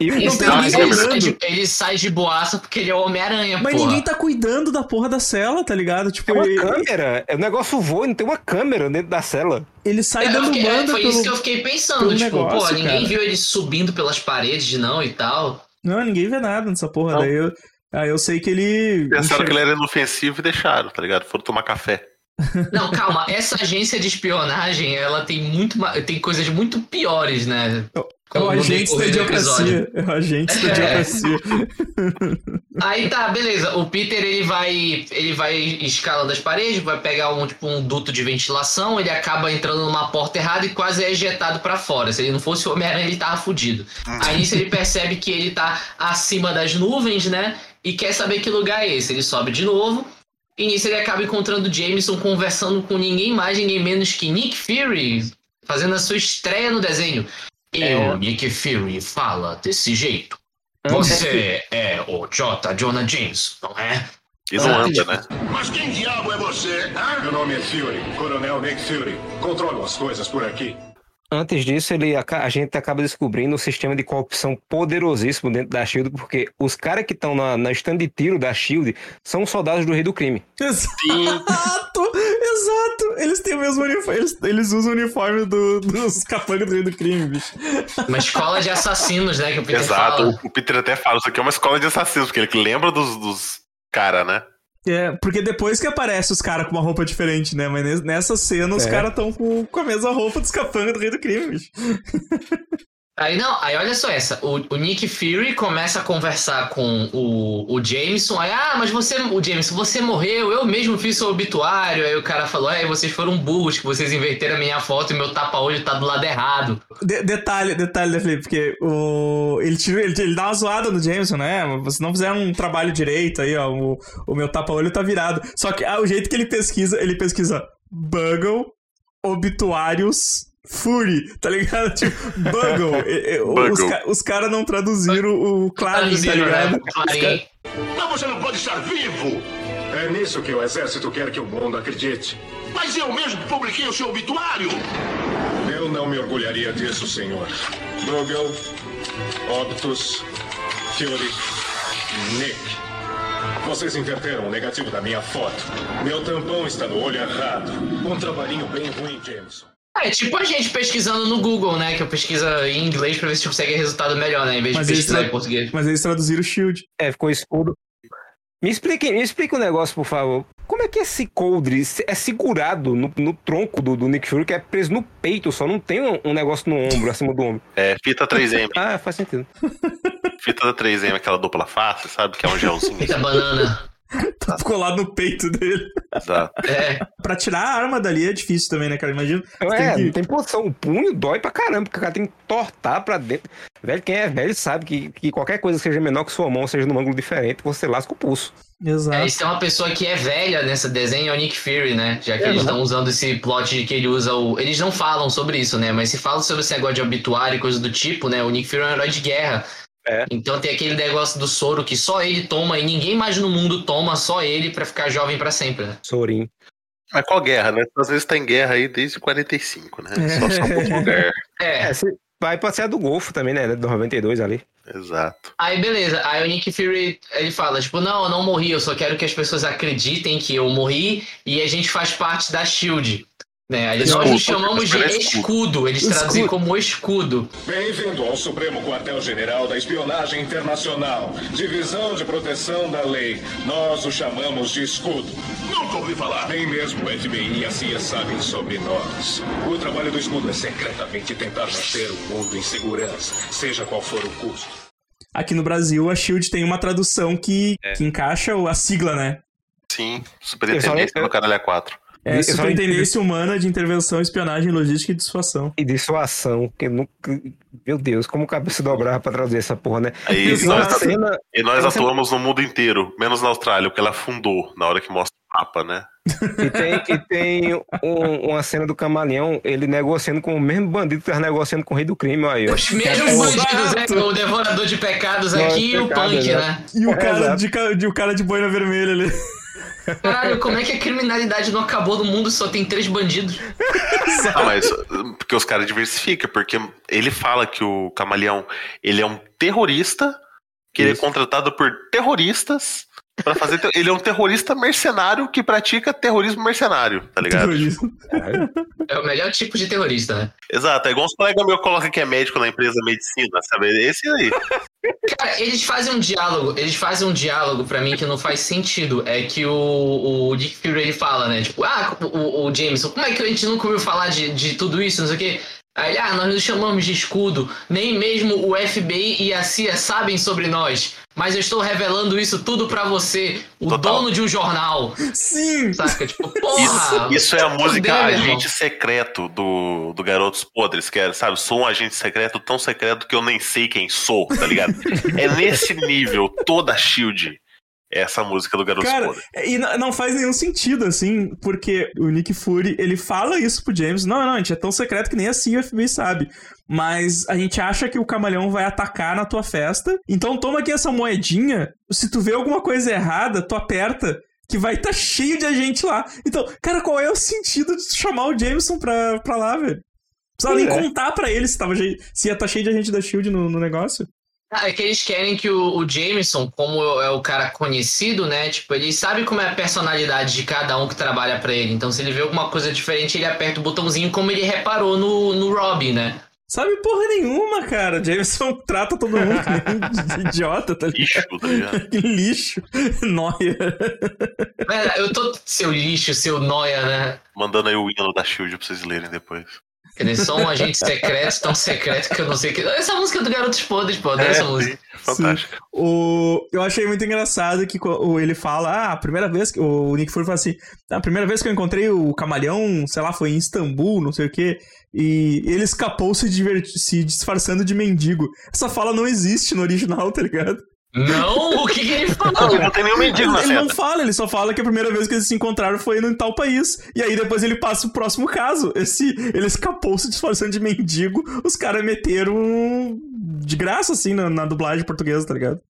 E Não Ele, tem não, ninguém ele, sai de, ele sai de boaça porque ele é o Homem-Aranha, Mas porra. ninguém tá cuidando da porra da cela, tá ligado? Tipo, tem uma ele, câmera. O negócio voa e não tem uma câmera dentro da cela. ele sai É, dando fiquei- é, banda foi pelo... isso que eu fiquei pensando, tipo, negócio, pô, ninguém cara. viu ele subindo pelas paredes, não, e tal. Não, ninguém vê nada nessa porra. Não. Daí eu, aí eu sei que ele. Pensaram que ele era inofensivo e deixaram, tá ligado? Foram tomar café. Não, calma, essa agência de espionagem, ela tem muito tem coisas muito piores, né? É o no agente da decorrer do episódio. idiocracia. É o agente da É. idiocracia. Aí tá, beleza. O Peter ele vai ele vai escalando as paredes, vai pegar um tipo um duto de ventilação, ele acaba entrando numa porta errada e quase é ejetado pra fora. Se ele não fosse o Homem-Aranha, ele tava fudido. Aí nisso ele percebe que ele tá acima das nuvens, né? E quer saber que lugar é esse. Ele sobe de novo. E nisso ele acaba encontrando o Jameson conversando com ninguém mais, ninguém menos que Nick Fury, fazendo a sua estreia no desenho. Eu, Nick Fury, fala desse jeito. Você é o J. Jonah James, não é? E não anda, né? Mas quem diabo é você? hã? Meu nome é Fury, Coronel Nick Fury. Controlo as coisas por aqui. Antes disso, ele, aca- a gente acaba descobrindo um sistema de corrupção poderosíssimo dentro da SHIELD, porque os caras que estão na, na stand de tiro da SHIELD são soldados do rei do crime. Exato! Exato! Eles têm o mesmo uniforme. Eles, eles usam o uniforme do- dos capangas do Rei do Crime, bicho. Uma escola de assassinos, né? Que o Peter Exato. fala. O- Peter até fala, isso aqui é uma escola de assassinos, porque ele que lembra dos, dos cara, né? É, porque depois que aparece os caras com uma roupa diferente, né? Mas nes- nessa cena os É. caras estão com, com a mesma roupa dos capangas do Rei do Crime, bicho. Aí não, aí olha só essa. O, o Nick Fury começa a conversar com o, o Jameson. Aí, ah, mas você, o Jameson, você morreu, eu mesmo fiz seu obituário. Aí o cara falou, é, vocês foram burros, que vocês inverteram a minha foto e meu tapa-olho tá do lado errado. De- detalhe, detalhe, né, Felipe? Porque o, ele, tira, ele, ele dá uma zoada no Jameson, né? Vocês não fizeram um trabalho direito aí, ó. O, o meu tapa-olho tá virado. Só que ah, o jeito que ele pesquisa, ele pesquisa Bugle, obituários. Fury, tá ligado? Tipo, Bugle. E- e- os ca- os caras não traduziram o Clarim, tá Traduziram, ligado? né? Mas você não pode estar vivo! É nisso que o exército quer que o mundo acredite. Mas eu mesmo publiquei o seu obituário! Eu não me orgulharia disso, senhor. Google, Optus, Fury, Nick. Vocês inverteram o negativo da minha foto. Meu tampão está no olho errado. Um trabalhinho bem ruim, Jameson. É tipo a gente pesquisando no Google, né? Que eu pesquisa em inglês pra ver se consegue resultado melhor, né? Em vez de Mas eles pesquisar tra- em português. Mas eles traduziram o Shield. É, ficou escuro. Me explique, me explique um negócio, por favor. Como é que esse coldre é segurado no, no tronco do, do Nick Fury, que é preso no peito só? Não tem um, um negócio no ombro, acima do ombro. É fita 3M. Ah, faz sentido. fita da 3M, aquela dupla face, sabe? Que é um gelzinho. Eita banana. Tá colado no peito dele. Exato. É. Pra tirar a arma dali é difícil também, né, cara? Imagina. É, tem não que- tem posição. O punho dói pra caramba, porque o cara tem que tortar pra dentro. Velho, quem é velho sabe que, que qualquer coisa que seja menor que sua mão, seja num ângulo diferente, você lasca o pulso. Exato. É, se tem uma pessoa que é velha nessa desenho é o Nick Fury, né? Já que É, eles né? estão usando esse plot de que ele usa o. Eles não falam sobre isso, né? Mas se falam sobre esse negócio de obituário e coisa do tipo, né? O Nick Fury é um herói de guerra. É. Então tem aquele negócio do soro que só ele toma e ninguém mais no mundo toma, só ele pra ficar jovem pra sempre, né? Sorin. Mas qual guerra, né? Às vezes tá em guerra aí desde 45, né? Só só um lugar. É. É, se- vai a do Golfo também, né? Do 92 ali. Exato. Aí beleza, aí o Nick Fury ele fala, tipo, não, eu não morri, eu só quero que as pessoas acreditem que eu morri e a gente faz parte da Shield. Né? Aí Nós Escudo, nos chamamos de escudo. escudo. eles Escudo. traduzem como escudo. Bem-vindo ao Supremo Quartel-General da Espionagem Internacional, Divisão de Proteção da Lei. Nós o chamamos de escudo. Nunca ouvi falar! Nem mesmo o FBI e a CIA sabem sobre nós. O trabalho do escudo é secretamente tentar manter o mundo em segurança, seja qual for o custo. Aqui no Brasil, a Shield tem uma tradução que, É. que encaixa o- a sigla, né? Sim, superintendência do Caralho A4. É Eu só humana de intervenção, espionagem, logística e dissuasão. E dissuasão, que nunca. Meu Deus, como cabeça dobrava pra traduzir essa porra, né? Aí E nós, cena. e nós atuamos no mundo inteiro, menos na Austrália, porque ela afundou na hora que mostra o mapa, né? E tem, e tem um- uma cena do camaleão, ele negociando com o mesmo bandido que tava negociando com o rei do crime, aí, ó. Os mesmos bandidos, né? O devorador de pecados aqui e o punk, né? né? E o É, cara, exato. de, de, o cara de boina vermelha ali. Caralho, como é que a criminalidade não acabou no mundo e só tem três bandidos? Ah, mas porque os caras diversificam, porque ele fala que o camaleão ele é um terrorista, que ele é Isso. contratado por terroristas pra fazer. te- Ele é um terrorista mercenário que pratica terrorismo mercenário, tá ligado? Terrorismo. É o melhor tipo de terrorista, né? Exato, é igual uns colegas meus colocam que é médico na empresa medicina, sabe? Esse aí. Cara, eles fazem um diálogo, eles fazem um diálogo pra mim que não faz sentido. É que o, o Nick Fury ele fala, né? Tipo, ah, o, o Jameson, como é que a gente nunca ouviu falar de, de tudo isso, não sei o quê? Aí ele, ah, nós nos chamamos de escudo, nem mesmo o FBI e a CIA sabem sobre nós. Mas eu estou revelando isso tudo pra você, o Total. dono de um jornal. Sim! Saca? Tipo, Isso, porra! isso é a música meu irmão. Agente Secreto do, do Garotos Podres, que é, sabe? Sou um agente secreto tão secreto que eu nem sei quem sou, tá ligado? é nesse nível, toda a Shield essa música do Garotos Cara, Podres. e não faz nenhum sentido, assim, porque o Nick Fury, ele fala isso pro James. Não, não, a gente é tão secreto que nem assim o FBI sabe. Mas a gente acha que o camaleão vai atacar na tua festa. Então toma aqui essa moedinha. Se tu vê alguma coisa errada, tu aperta. Que vai estar tá cheio de gente lá. Então, cara, qual é o sentido de tu chamar o Jameson pra, pra lá, velho? Precisava nem É. contar pra ele se, tava, se ia estar cheio de agente da Shield no, no negócio. Ah, é que eles querem que o, o Jameson, como é o cara conhecido, né? Tipo, ele sabe como é a personalidade de cada um que trabalha pra ele. Então, se ele vê alguma coisa diferente, ele aperta o botãozinho, como ele reparou no, no Robin, né? Sabe porra nenhuma, cara. Jameson trata todo mundo que idiota, tá ligado? Lixo, tá ligado? Que lixo. Noia. Velho, eu tô. Seu lixo, seu noia, né? Mandando aí o hino da Shield pra vocês lerem depois. Eles são um agente secreto, tão secreto que eu não sei o que. Essa música do Garotos Podres, pô, adoro essa música. Fantástico. O... Eu achei muito engraçado que ele fala, ah, a primeira vez que. O Nick Fury fala assim: "Ah, a primeira vez que eu encontrei o camaleão, sei lá, foi em Istambul, não sei o quê. E ele escapou se, diverti- se disfarçando de mendigo. Essa fala não existe no original, tá ligado? Não, o que, que ele Não, fala? não tem nenhum mendigo na Ele, não fala, ele só fala que a primeira vez que eles se encontraram foi em tal país. E aí depois ele passa o próximo caso. Esse, ele escapou se disfarçando de mendigo. Os caras meteram de graça, assim, na, na dublagem portuguesa, tá ligado?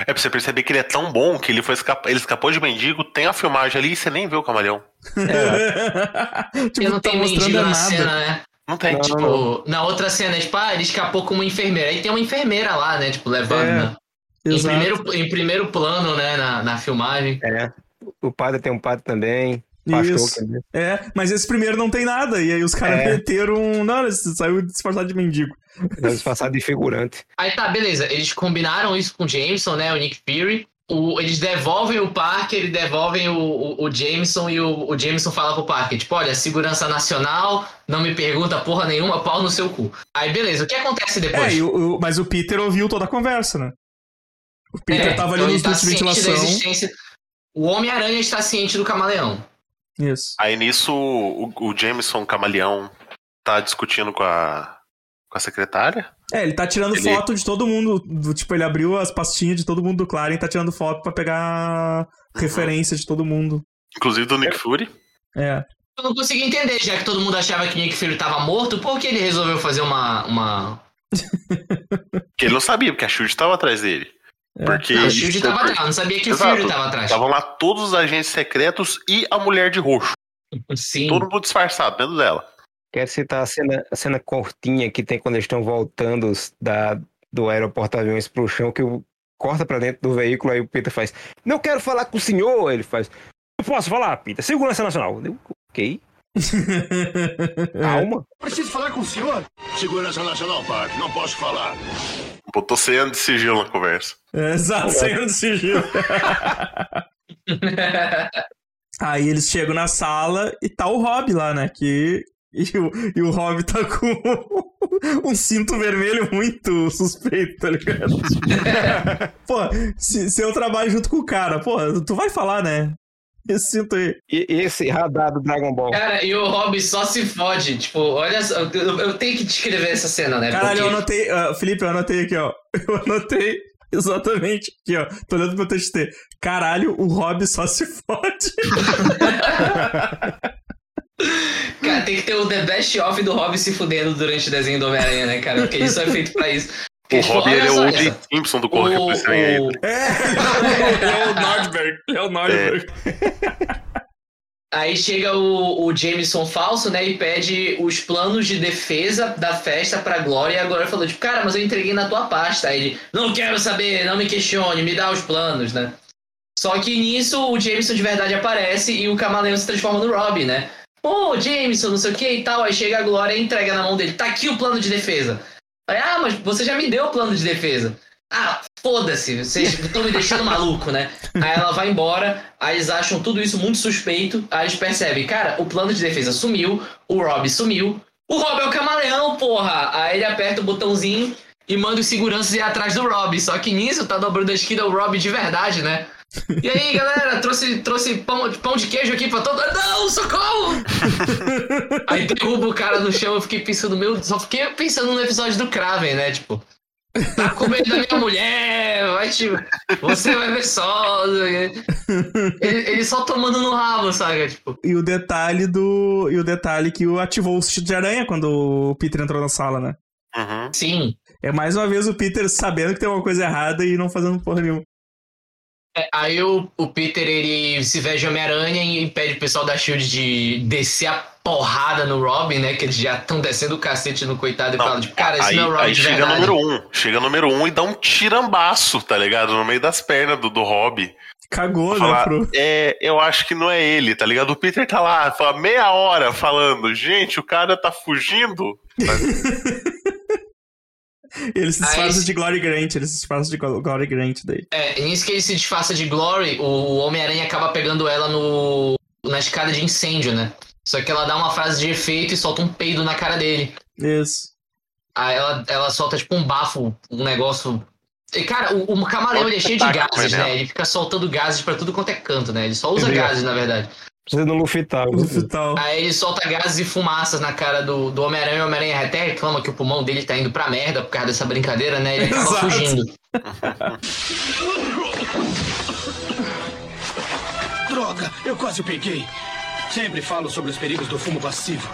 É pra você perceber que ele é tão bom que ele foi escapa... ele escapou de mendigo, tem a filmagem ali e você nem vê o camaleão. tipo, Eu não tá tem mostrando mendigo é na nada. cena, né? Não tem. Não, tipo, Tipo, na outra cena, tipo, ah, ele escapou com uma enfermeira. Aí tem uma enfermeira lá, né? Tipo, levando, É, né? Em primeiro, em primeiro plano, né, na, na filmagem. É. O padre tem um padre também. Pastor Isso. também. É, mas esse primeiro não tem nada. E aí os caras É. meteram. Não, ele saiu disfarçado de mendigo. Vai disfarçado de figurante. Aí tá, beleza. Eles combinaram isso com o Jameson, né, o Nick Fury. O- eles devolvem o Parker, eles devolvem o, o, o Jameson e o, o Jameson fala pro Parker, tipo, olha, segurança nacional, não me pergunta porra nenhuma, pau no seu cu. Aí, beleza, o que acontece depois? É, e o- o- mas o Peter ouviu toda a conversa, né? O Peter É, tava ali então nos ele tá de ventilação. O Homem-Aranha está ciente do camaleão. Isso. Aí nisso o, o Jameson Camaleão tá discutindo com a, com a secretária. É, ele tá tirando Ele- foto de todo mundo. do- tipo, ele abriu as pastinhas de todo mundo do Claren e tá tirando foto pra pegar Uhum. referência de todo mundo. Inclusive do Nick Fury. É. Eu não consegui entender, já que todo mundo achava que Nick Fury tava morto, por que ele resolveu fazer uma. uma... Que ele não sabia, porque a Shield tava atrás dele. É. Porque. Não, o Shield tava atrás, eu não sabia que o Exato. Fury tava atrás. Estavam lá todos os agentes secretos e a mulher de roxo. Sim. Todo mundo disfarçado dentro dela. Quero citar a cena, a cena curtinha que tem quando eles estão voltando da, do aeroporto aviões pro chão, que o, corta pra dentro do veículo, aí o Peter faz, não quero falar com o senhor, ele faz, não posso falar, Peter, segurança nacional. Eu, ok, calma. Preciso falar com o senhor. Segurança Nacional, Park. Não posso falar. Botou 100 anos de sigilo na conversa. É, Exato, saindo do sigilo. Aí eles chegam na sala e tá o Rob lá, né? Que. E o, e o Rob tá com um cinto vermelho muito suspeito, tá ligado? pô, se, se eu trabalho junto com o cara, pô, tu vai falar, né? Esse cinto aí. E esse radar do Dragon Ball. Cara, e o Rob só se fode. Tipo, olha só, eu, eu tenho que descrever essa cena, né? Caralho, eu Porque- anotei. ah, Felipe, eu anotei aqui, ó. Eu anotei exatamente aqui, ó. Tô olhando pro meu TXT. Caralho, o Rob só se fode. Cara, tem que ter o The Best Of do Rob se fudendo durante o desenho do Homem-Aranha, né, cara? Porque isso é feito pra isso. O Robin ele é o O.J. Simpson do Correio O- Policial ainda. o- É, é o Nordberg. É o Nordberg. Aí chega o, o Jameson falso, né, e pede os planos de defesa da festa pra Glória. E a Glória falou, tipo, cara, mas eu entreguei na tua pasta. Aí ele, não quero saber, não me questione, me dá os planos, né? Só que nisso o Jameson de verdade aparece e o Camaleão se transforma no Robin, né? Pô, Jameson, não sei o que e tal. Aí chega a Glória e entrega na mão dele, tá aqui o plano de defesa. Aí, ah, mas você já me deu o plano de defesa. Ah, foda-se, vocês estão me deixando maluco, né? Aí ela vai embora, aí eles acham tudo isso muito suspeito, aí eles percebem, cara, o plano de defesa sumiu, o Rob sumiu, o Rob é o camaleão, porra! Aí ele aperta o botãozinho e manda os seguranças ir atrás do Rob, só que nisso tá dobrando a esquina o Rob de verdade, né? E aí, galera, trouxe, trouxe pão, pão de queijo aqui pra todo Não, socorro! aí derruba o cara no chão, eu fiquei pensando, meu, só fiquei pensando no episódio do Kraven, né? Tipo, tá com medo da minha mulher, vai te. Você vai ver só. Ele, ele só tomando no rabo, sabe? Tipo, E o detalhe do. E o detalhe que o ativou o sentido de aranha quando o Peter entrou na sala, né? Uhum. sim. É mais uma vez o Peter sabendo que tem uma coisa errada e não fazendo porra nenhuma. É, aí o, o Peter ele se veste de Homem-Aranha e pede pro pessoal da Shield de descer a porrada no Robin, né? Que eles já estão descendo o cacete no coitado e Não, falam, tipo, cara, esse aí, não é o Robin aí de chega verdade. número um. Chega número um e dá um tirambaço, tá ligado? No meio das pernas do, do Rob. Cagou, né? Falar, Pro... é, eu acho que não é ele, tá ligado? O Peter tá lá, fala meia hora falando, gente, o cara tá fugindo. Ele se Aí disfarça esse- de Glory Grant, ele se disfarça de Glo- Glory Grant daí. É, nisso que ele se disfarça de Glory, o Homem-Aranha acaba pegando ela no na escada de incêndio, né? Só que ela dá uma frase de efeito e solta um peido na cara dele. Isso. Aí ela, ela solta tipo um bafo, um negócio. E, cara, o, o camaleão ele é cheio de gases, né? né? Ele fica soltando gases pra tudo quanto é canto, né? Ele só usa gases, na verdade. Precisa de um Lufital. No final. Aí ele solta gases e fumaças na cara do, do Homem-Aranha. E o Homem-Aranha até reclama que o pulmão dele tá indo pra merda por causa dessa brincadeira, né? Ele acaba Exato. fugindo. Droga, eu quase o peguei. Sempre falo sobre os perigos do fumo passivo.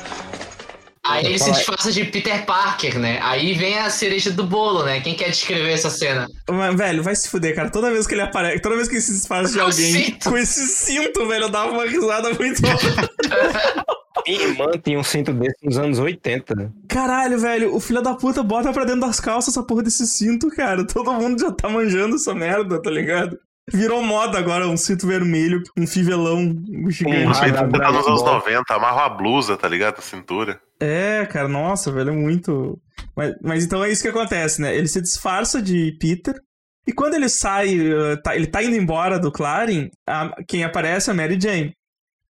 Aí ele se disfarça de Peter Parker, né? Aí vem a cereja do bolo, né? Quem quer descrever essa cena? Mas, velho, vai se fuder, cara. Toda vez que ele aparece, toda vez que ele se disfarça de alguém cinto. com esse cinto, velho, eu dava uma risada muito alta. Minha irmã tinha um cinto desse nos anos 80. Caralho, velho, o filho da puta bota pra dentro das calças essa porra desse cinto, cara. Todo mundo já tá manjando essa merda, tá ligado? Virou moda agora, um cinto vermelho, um fivelão Um gigante. Isso aí radar tá nos anos Dragon Ball. 90, amarra a blusa, tá ligado? A cintura. É, cara, nossa, velho, é muito. Mas, mas então é isso que acontece, né? Ele se disfarça de Peter. E quando ele sai, uh, tá- ele tá indo embora do Clarin, a- quem aparece é a Mary Jane.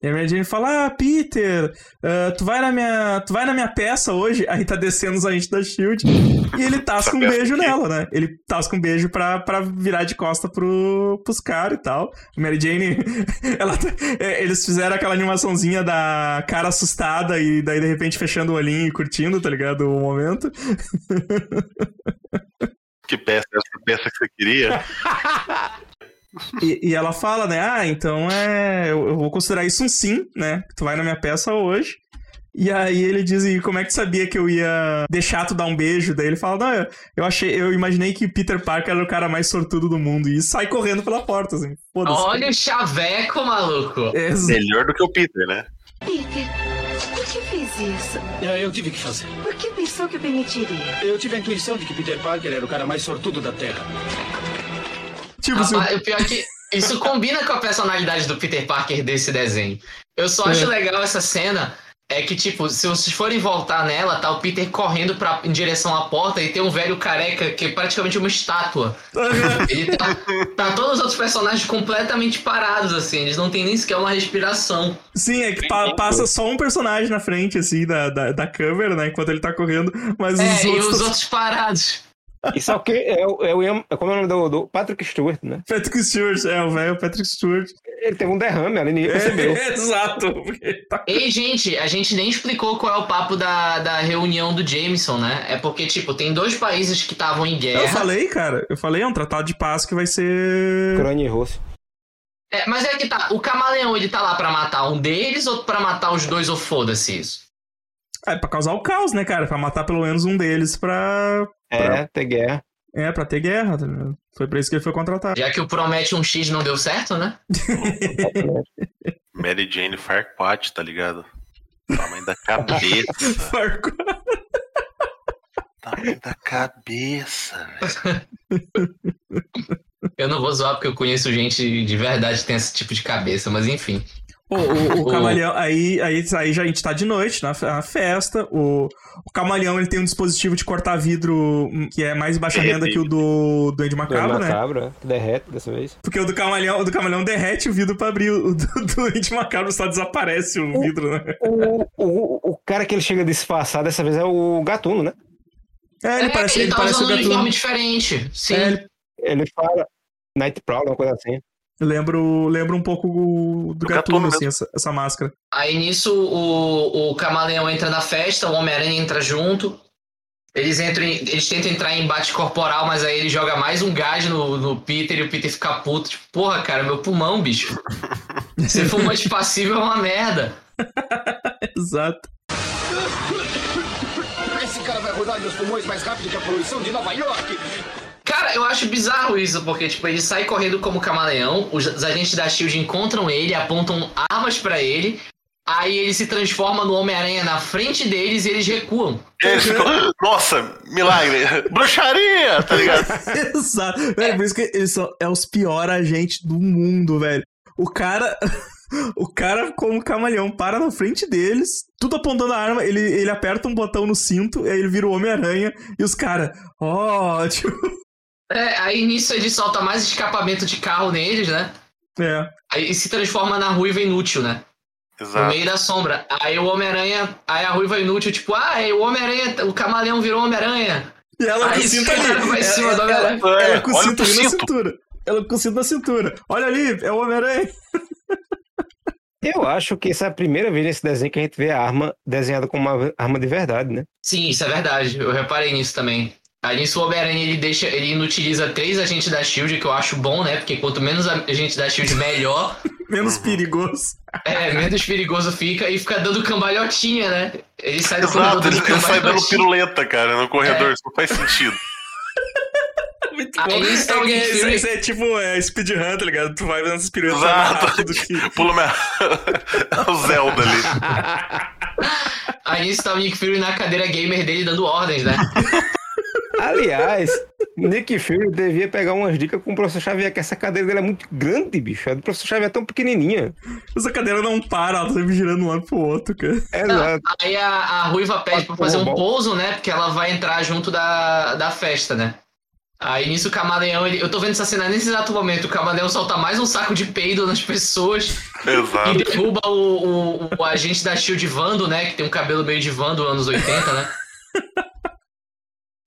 E a Mary Jane fala: Ah, Peter, uh, tu, vai na minha, tu vai na minha peça hoje? Aí tá descendo os agentes da Shield. E ele tasca um beijo aqui. nela, né? Ele tasca um beijo pra, pra virar de costa pro, pros caras e tal. A Mary Jane, ela, tá- é, eles fizeram aquela animaçãozinha da cara assustada e daí de repente fechando o olhinho e curtindo, tá ligado? O momento. Que peça é essa peça que você queria? E, e ela fala, né? Ah, então é. Eu, eu vou considerar isso um sim, né? Tu vai na minha peça hoje. E aí ele diz, e como é que tu sabia que eu ia deixar tu dar um beijo? Daí ele fala, não, eu, eu achei, eu imaginei que Peter Parker era o cara mais sortudo do mundo. E sai correndo pela porta, assim. Foda-se. Olha o chaveco, maluco. Ex- Melhor do que o Peter, né? Peter, por que fez isso? Eu tive que fazer. Por que pensou que eu permitiria? Eu tive a intuição de que Peter Parker era o cara mais sortudo da Terra. Tipo, se o- pior é que isso combina com a personalidade do Peter Parker desse desenho. Eu só É. acho legal essa cena. É que, tipo, se vocês forem voltar nela, tá o Peter correndo pra, em direção à porta e tem um velho careca que é praticamente uma estátua. Ele tá, tá todos os outros personagens completamente parados, assim. Eles não tem nem sequer uma respiração. Sim, é que pa- passa só um personagem na frente, assim, da, da, da câmera, né? Enquanto ele tá correndo. Mas os É, e outros. os tão- outros parados. Isso aqui é, o- é o Ian- é como é o nome do, do Patrick Stewart, né? Patrick Stewart, é, o velho Patrick Stewart. Ele teve um derrame ali, ninguém percebeu. É, exato. porque tá- Ei, gente, a gente nem explicou qual é o papo da, da reunião do Jameson, né? É porque, tipo, tem dois países que estavam em Eu guerra. falei, cara, eu falei, é um tratado de paz que vai ser. Crânio e rosto. É, mas é que tá, o camaleão, ele tá lá pra matar um deles ou pra matar os dois ou foda-se isso? É pra causar o caos, né, cara? Pra matar pelo menos um deles pra. É, ter guerra. É, pra ter guerra. tá ligado? Foi pra isso que ele foi contratado. Já que o Promete um X não deu certo, né? Mary Jane Farquaad, tá ligado? Tamanho da cabeça. Farco. tamanho da cabeça, velho. Eu não vou zoar porque eu conheço gente de verdade que tem esse tipo de cabeça, mas enfim. O, o, o camaleão, aí, aí, aí já a gente tá de noite na, na festa. O, o camaleão ele tem um dispositivo de cortar vidro hum, que é mais baixa renda que o do Duende Macabro, né? Macabro, né? Que derrete dessa vez. Porque o do camaleão, o do camaleão derrete o vidro pra abrir. O do do Duende Macabro só desaparece o vidro, né? O, o, o cara que ele chega disfarçado dessa vez é o gatuno, né? É, ele é, parece, ele, ele tá parece o usando um gatuno. uniforme diferente. Sim. É, ele- Ele fala Night Prowler, uma coisa assim. Lembro, lembro um pouco do Do gatuno, assim, essa, essa máscara. Aí nisso o, o camaleão entra na festa, o Homem-Aranha entra junto. Eles entram em- eles tentam entrar em embate corporal, mas aí ele joga mais um gás no, no Peter e o Peter fica puto. Tipo, porra, cara, meu pulmão, bicho. Você fuma de passivo é uma merda. Exato. Esse cara vai rodar meus pulmões mais rápido que a poluição de Nova York. Cara, eu acho bizarro isso, porque, tipo, ele sai correndo como camaleão, os, agentes da SHIELD encontram ele, apontam armas pra ele, aí ele se transforma no Homem-Aranha na frente deles e eles recuam. Eles ficam, nossa, milagre, bruxaria, tá ligado? Exato. Velho, por isso que eles são é os piores agentes do mundo, velho. O cara. O cara, como camaleão, para na frente deles, tudo apontando a arma, ele, ele aperta um botão no cinto, e aí ele vira o Homem-Aranha, e os caras, ó, tipo, É, aí nisso ele solta mais escapamento de carro neles, né? é. Aí se transforma na ruiva inútil, né? No Exato. meio da sombra. Aí o Homem-Aranha, aí a ruiva inútil, tipo, ah, é, o Homem-Aranha, o camaleão virou Homem-Aranha. E ela com Aí o esse cinto ali. cima da ela, ela, galera. ela com cinto ali na cintura. Ela com o cinto na cintura. Olha ali, é o Homem-Aranha. Eu acho que essa é a primeira vez nesse desenho que a gente vê a arma desenhada como uma arma de verdade, né? Sim, isso é verdade. Eu reparei nisso também. Aí o Homem-Aranha ele deixa, ele inutiliza três agentes da Shield, que eu acho bom, né? Porque quanto menos a- agentes da Shield, melhor. Menos perigoso. É, menos perigoso fica e fica dando cambalhotinha, né? Ele sai do Exato, ele, dando ele sai dando piruleta, cara, no corredor, isso não faz sentido. Muito Aí bom. estão É isso, é tipo é, speedrun, tá ligado? Tu vai vendo essas piruetas rápido que... Pula minha... o Zelda ali. Aí está o Nick Fury na cadeira gamer dele dando ordens, né? Aliás, Nick Fury devia pegar umas dicas com o professor Xavier, que essa cadeira dele é muito grande, bicho. A do professor Xavier é tão pequenininha. Essa cadeira não para, ela tá sempre girando de um lado pro outro, cara. Exato. Aí a, a Ruiva pede pra fazer um pouso, né? Porque ela vai entrar junto da, da festa, né? Aí nisso o camaleão, ele, eu tô vendo essa cena nesse exato momento, o camaleão solta mais um saco de peido nas pessoas e Exato. derruba o, o, o agente da Shield Vando, né? Que tem um cabelo meio de Vando anos 80, né?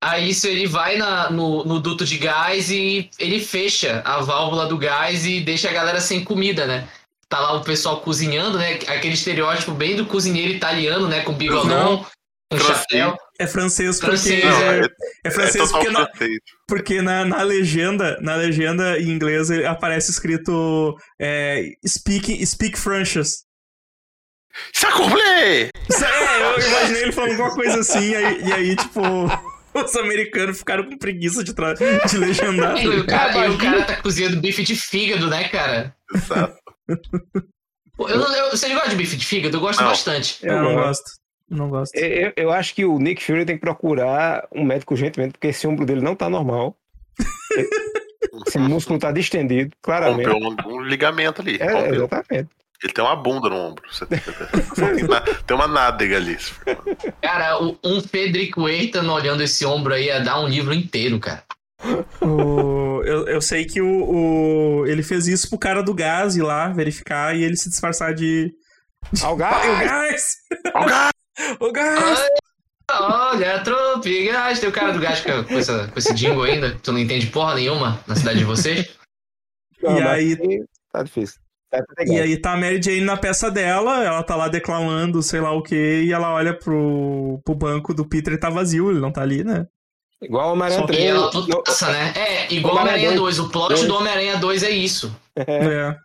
Aí isso ele vai na- no, no duto de gás e ele fecha a válvula do gás e deixa a galera sem comida, né? Tá lá o pessoal cozinhando, né? Aquele estereótipo bem do cozinheiro italiano, né? Com bigodão, com chapéu. É francês porque... Francês, é, é, é é francês total porque, na, porque na, na legenda, na legenda em inglês aparece escrito é, speak, speak! Isso é, eu imaginei ele falando alguma coisa assim, e aí, e aí, tipo, os americanos ficaram com preguiça de, tra- de legendar. E o, cara, o cara tá cozinhando bife de fígado, né, cara? Exato. Eu, não- eu, vocês gostam de bife de fígado? Eu gosto Não. bastante. Eu não gosto. gosto. Não gosto. Eu, eu acho que o Nick Fury tem que procurar um médico urgentemente, porque esse ombro dele não tá normal. Esse músculo tá distendido, claramente. Rompeu um, um ligamento ali. É, exatamente. Ele tem uma bunda no ombro. Tem, uma- tem uma nádega ali. Cara, um Federico Eitan olhando esse ombro aí ia dar um livro inteiro, cara. O- eu, eu sei que o, o- ele fez isso pro cara do gás ir lá verificar e ele se disfarçar de. Ao gás! gás! Ó, o gás! O gás! Olha, tropicais. Tem o cara do gás com, com, essa, com esse jingle ainda, que tu não entende porra nenhuma na cidade de vocês. Não, E aí- Tá difícil. Tá E legal. aí tá a Mary Jane na peça dela, ela tá lá declamando sei lá o que, e ela olha pro, pro banco do Peter e tá vazio, ele não tá ali, né? Igual o Homem-Aranha Só que 3. E ela putaça, né? É, igual Homem-Aranha Homem-Aranha 2. O plot Dois. do Homem-Aranha 2 é isso. É.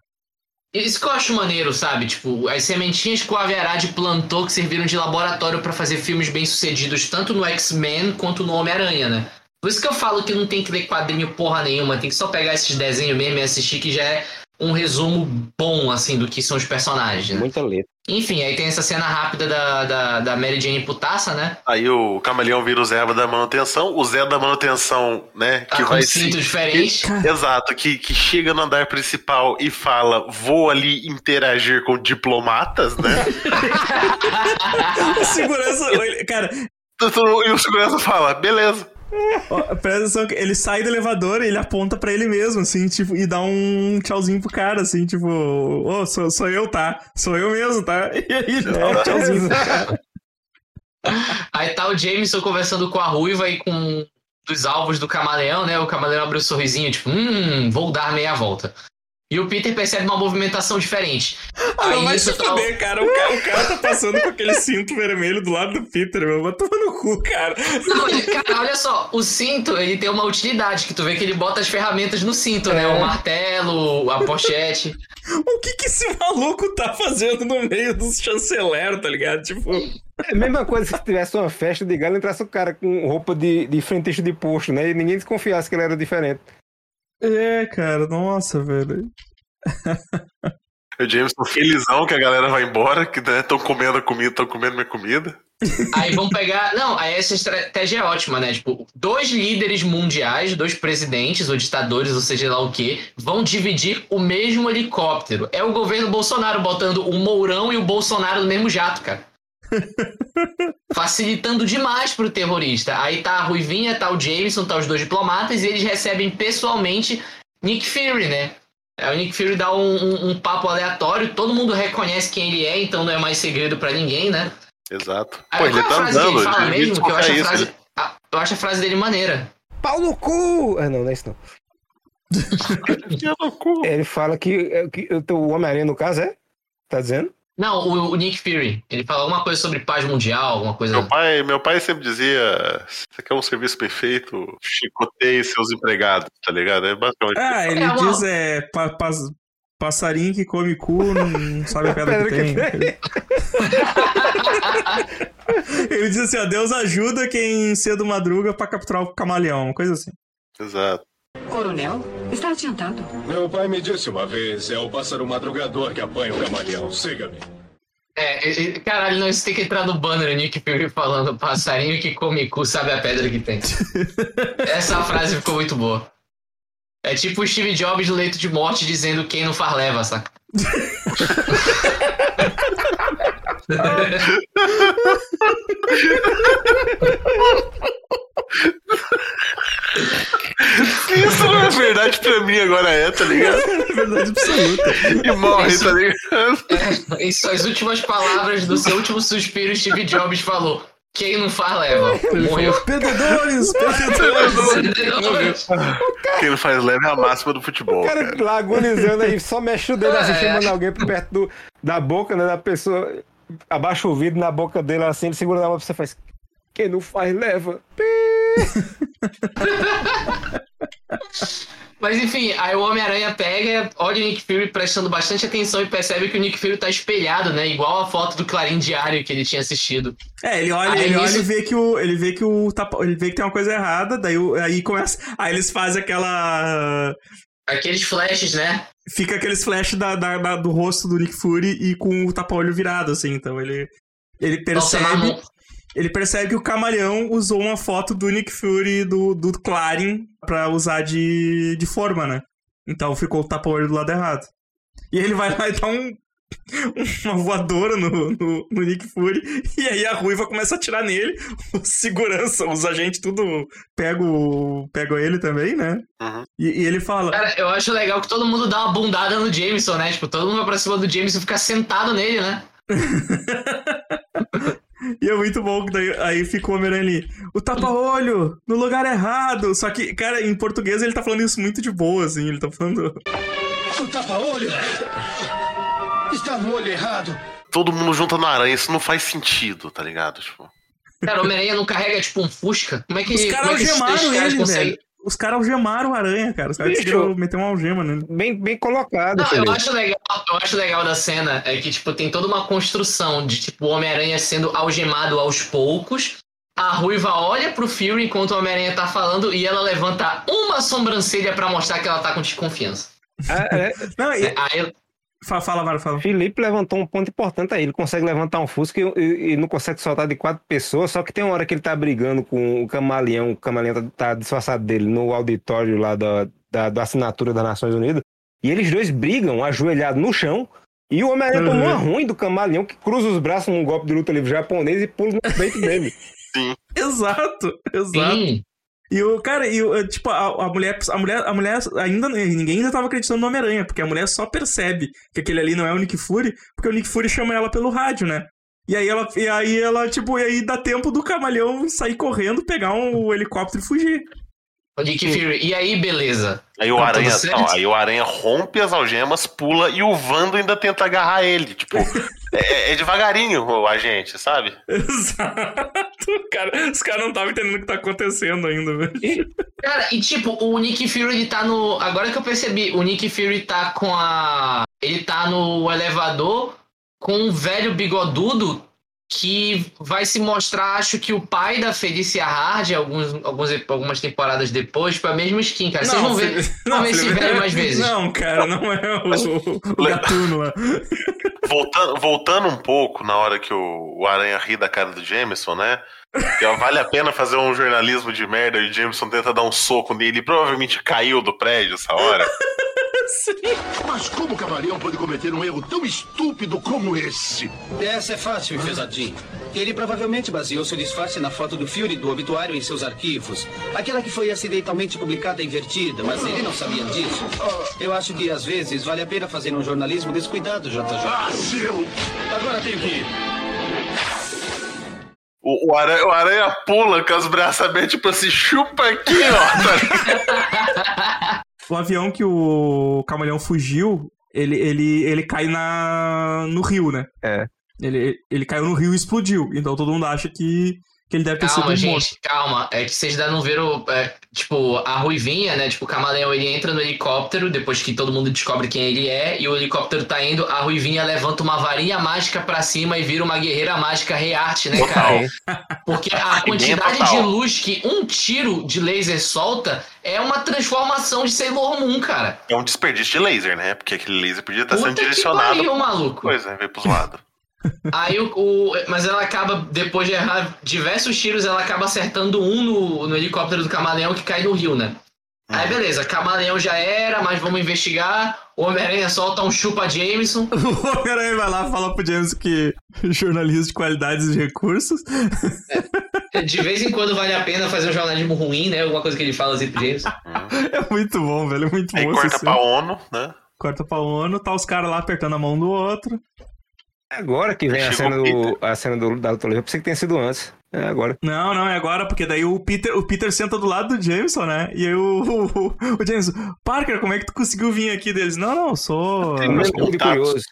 Isso que eu acho maneiro, sabe? Tipo, as sementinhas que o Averade plantou que serviram de laboratório pra fazer filmes bem-sucedidos, tanto no X-Men quanto no Homem-Aranha, né? Por isso que eu falo que não tem que ler quadrinho porra nenhuma, tem que só pegar esses desenhos mesmo e assistir, que já é um resumo bom, assim, do que são os personagens, né? Muita letra. Enfim, aí tem essa cena rápida da, da, da Mary Jane putaça, né? Aí o camaleão vira o Zé da manutenção, o Zé da manutenção, né? Tá Que com vai um se. cinto diferente. Exato, que, que chega no andar principal e fala: vou ali interagir com diplomatas, né? O segurança. Cara, e o segurança fala: beleza. Ó, presta atenção que ele sai do elevador e ele aponta pra ele mesmo, assim, tipo, e dá um tchauzinho pro cara, assim, tipo, ô, sou, sou eu, tá? Sou eu mesmo, tá? E aí ele dá um tchauzinho pro cara. Aí tá o Jameson conversando com a Ruiva e com um dos alvos do camaleão, né? O camaleão abre o sorrisinho, tipo, hum, vou dar meia volta. E o Peter percebe uma movimentação diferente. Ah, Aí vai se tá- fuder, cara. O, cara. o cara tá passando com aquele cinto vermelho do lado do Peter, meu. Vai tomar no cu, cara. Não, ele- cara, olha só, o cinto, ele tem uma utilidade, que tu vê que ele bota as ferramentas no cinto, né? O martelo, a pochete. O que que esse maluco tá fazendo no meio dos chanceler, tá ligado? Tipo. É a mesma coisa se tivesse uma festa de gala e entrasse o cara com roupa de, de frentista de posto, né? E ninguém desconfiasse que ele era diferente. É, cara, nossa, velho. O Jameson felizão que a galera vai embora, que estão comendo a comida, estão comendo minha comida. Aí vão pegar. Não, aí essa estratégia é ótima, né? Tipo, dois líderes mundiais, dois presidentes ou ditadores, ou seja lá o que, vão dividir o mesmo helicóptero. É o governo Bolsonaro botando o Mourão e o Bolsonaro no mesmo jato, cara. Facilitando demais pro terrorista. Aí tá a Ruivinha, tá o Jameson, tá os dois diplomatas, e eles recebem pessoalmente Nick Fury, né? Aí o Nick Fury dá um, um- um papo aleatório, todo mundo reconhece quem ele é, então não é mais segredo pra ninguém, né? Exato. Aí, Pô, ele é a tá frase que andando, ele fala mesmo? Que eu acho a isso. frase, ele- a- eu acho a frase dele maneira. Pau no cu! Ah, não, não é isso não. Ele fala que, é, que o Homem-Aranha, no caso, é? Tá dizendo? Não, o, o Nick Fury. Ele fala alguma coisa sobre paz mundial, alguma coisa. Meu pai, meu pai sempre dizia: você quer um serviço perfeito? Chicoteie seus empregados, tá ligado? É basicamente. Ah, ele É uma- diz é. pa- pas- passarinho que come cu, não sabe a pedra que pedra tem. Ele diz assim, ó, Deus ajuda quem cedo madruga pra capturar o camaleão, uma coisa assim. Exato. Coronel, está adiantado. Meu pai me disse uma vez: é o pássaro madrugador que apanha o camaleão. Siga-me. É, e- caralho, não, isso tem que entrar no banner, Nick Fury falando passarinho que come cu, sabe a pedra que tem. Essa frase ficou muito boa. É tipo o Steve Jobs no leito de morte dizendo quem não faz leva, saca? Isso não é verdade pra mim, agora é, tá ligado? É verdade absoluta. E morre, Isso- tá ligado? É, em suas últimas palavras do seu último suspiro, Steve Jobs falou: Quem não faz leva. Morreu. Perdedores, perdedores. Quem não faz leve é a máxima do futebol. O cara cara. lá agonizando aí, só mexe o dedo assim, É. chamando alguém por perto do, da boca, né, da pessoa. Abaixa o vidro na boca dele assim, ele segura na mão e você faz. Quem não faz, leva. Mas enfim, aí o Homem-Aranha pega, olha o Nick Fury prestando bastante atenção e percebe que o Nick Fury tá espelhado, né? Igual a foto do Clarim Diário que ele tinha assistido. É, ele olha, Aí ele olha nisso- e vê que o. Ele vê que o. Ele vê que tem uma coisa errada, daí aí começa. Aí eles fazem aquela. Aqueles flashes, né? Fica aqueles flash da, da- da- do rosto do Nick Fury e com o tapa-olho virado, assim. Então ele. Ele Nossa, percebe. Ele percebe que o camaleão usou uma foto do Nick Fury do, do Clarin pra usar de, de forma, né? Então ficou o tapa-olho do lado errado. E ele vai lá e dá um, uma voadora no, no, no Nick Fury. E aí a ruiva começa a atirar nele. O segurança, os agentes, tudo pegam pega ele também, né? Uhum. E, e ele fala. Cara, eu acho legal que todo mundo dá uma bundada no Jameson, né? Tipo, todo mundo vai pra cima do Jameson e fica sentado nele, né? E é muito bom que daí, aí fica o Homem-Aranha ali. O tapa-olho, no lugar errado. Só que, cara, em português ele tá falando isso muito de boa, assim. Ele tá falando. O tapa-olho está no olho errado. Todo mundo junto na aranha, isso não faz sentido, tá ligado? Tipo, Cara, o Homem-Aranha não carrega tipo um Fusca? Como é que, Os caras é algemaram caras ele, conseguem- velho. Os caras algemaram o aranha, cara. Os caras conseguiram meter uma algema nele. Bem, bem colocado, Não, eu acho legal, eu acho legal da cena é que tipo tem toda uma construção de tipo o Homem-Aranha sendo algemado aos poucos. A Ruiva olha pro Fury enquanto o Homem-Aranha tá falando e ela levanta uma sobrancelha pra mostrar que ela tá com desconfiança. Ah, é, Não, e... Aí Fa- Fala, Mário, fala. Felipe levantou um ponto importante aí. Ele consegue levantar um Fusca e, e- e não consegue soltar de quatro pessoas. Só que tem uma hora que ele tá brigando com o camaleão. O camaleão tá, tá disfarçado dele no auditório lá da, da, da assinatura das Nações Unidas. E eles dois brigam ajoelhados no chão. E o Homem-Aranha Uhum. tomou uma ruim do camaleão que cruza os braços num golpe de luta livre japonês e pula no peito dele. Exato, exato. sim, E o cara, e o, tipo, a, a mulher, a mulher, a mulher ainda ninguém ainda tava acreditando no Homem-Aranha, porque a mulher só percebe que aquele ali não é o Nick Fury, porque o Nick Fury chama ela pelo rádio, né? E aí ela, e aí ela, tipo, e aí dá tempo do camaleão sair correndo, pegar um, helicóptero e fugir. O Nick Fury. E aí, beleza. aí o Tá aranha. Não, aí o aranha rompe as algemas, pula e o Vando ainda tenta agarrar ele. Tipo, é, é devagarinho o agente, sabe? Exato. Cara, os caras não estavam entendendo o que tá acontecendo ainda, velho. Cara, e tipo, o Nick Fury ele tá no. Agora que eu percebi, o Nick Fury tá com a. Ele tá no elevador com um velho bigodudo que vai se mostrar, acho que o pai da Felicia Hard, alguns, alguns, algumas temporadas depois, pra mesma skin, cara. Vocês vão ver, Felipe- vão ver esse velho mais vezes. Não, cara, não é o, o gatuno lá. Voltando, voltando um pouco na hora que o, o Aranha ri da cara do Jameson, né? Que ó, vale a pena fazer um jornalismo de merda e o Jameson tenta dar um soco nele e provavelmente caiu do prédio essa hora. Mas como o camaleão pode cometer um erro tão estúpido como esse? Essa é fácil, enfesadinho. Ele provavelmente baseou seu disfarce na foto do Fury do obituário em seus arquivos. Aquela que foi acidentalmente publicada invertida, mas ele não sabia disso. Eu acho que às vezes vale a pena fazer um jornalismo descuidado, JJ. Ah, seu! Agora tenho que ir. O, o aranha, o aranha pula com os braços abertos, tipo assim, chupa aqui, ó. O avião que o camaleão fugiu, ele, ele, ele cai na, no rio, né? É. Ele, ele caiu no rio e explodiu. Então todo mundo acha que, que ele deve ter Calma, sido um morto. gente, calma. É que vocês ainda não viram. é, tipo, a Ruivinha, né? Tipo, o camaleão ele entra no helicóptero depois que todo mundo descobre quem ele é. E o helicóptero tá indo. A Ruivinha levanta uma varinha mágica pra cima e vira uma guerreira mágica rearte, né, cara? Porque a quantidade total. de luz que um tiro de laser solta é uma transformação de Sailor Moon, cara. É um desperdício de laser, né? Porque aquele laser podia estar sendo Puta que direcionado. pariu, maluco. Pois é, veio pros lados. Aí o, o- Mas ela acaba, depois de errar diversos tiros, ela acaba acertando um no, no helicóptero do camaleão que cai no rio, né? Aí beleza, camaleão já era, mas vamos investigar. O Homem-Aranha solta um chupa Jameson. O Homem-Aranha vai lá e fala pro James que jornalista de qualidades e recursos. De vez em quando vale a pena fazer um jornalismo ruim, né? Alguma coisa que ele fala assim pro Jameson. É muito bom, velho. É muito Aí bom. corta essa pra. ONU, né? Corta pra ONU, tá os caras lá apertando a mão do outro. É agora que vem a cena, do, a cena do, da luta livre. Eu pensei que tenha sido antes. É agora. Não, não, é agora, porque daí o Peter, o Peter senta do lado do Jameson, né? E aí o, o, o Jameson, Parker, como é que tu conseguiu vir aqui deles? Não, não, sou. Tem muito de contatos. curioso.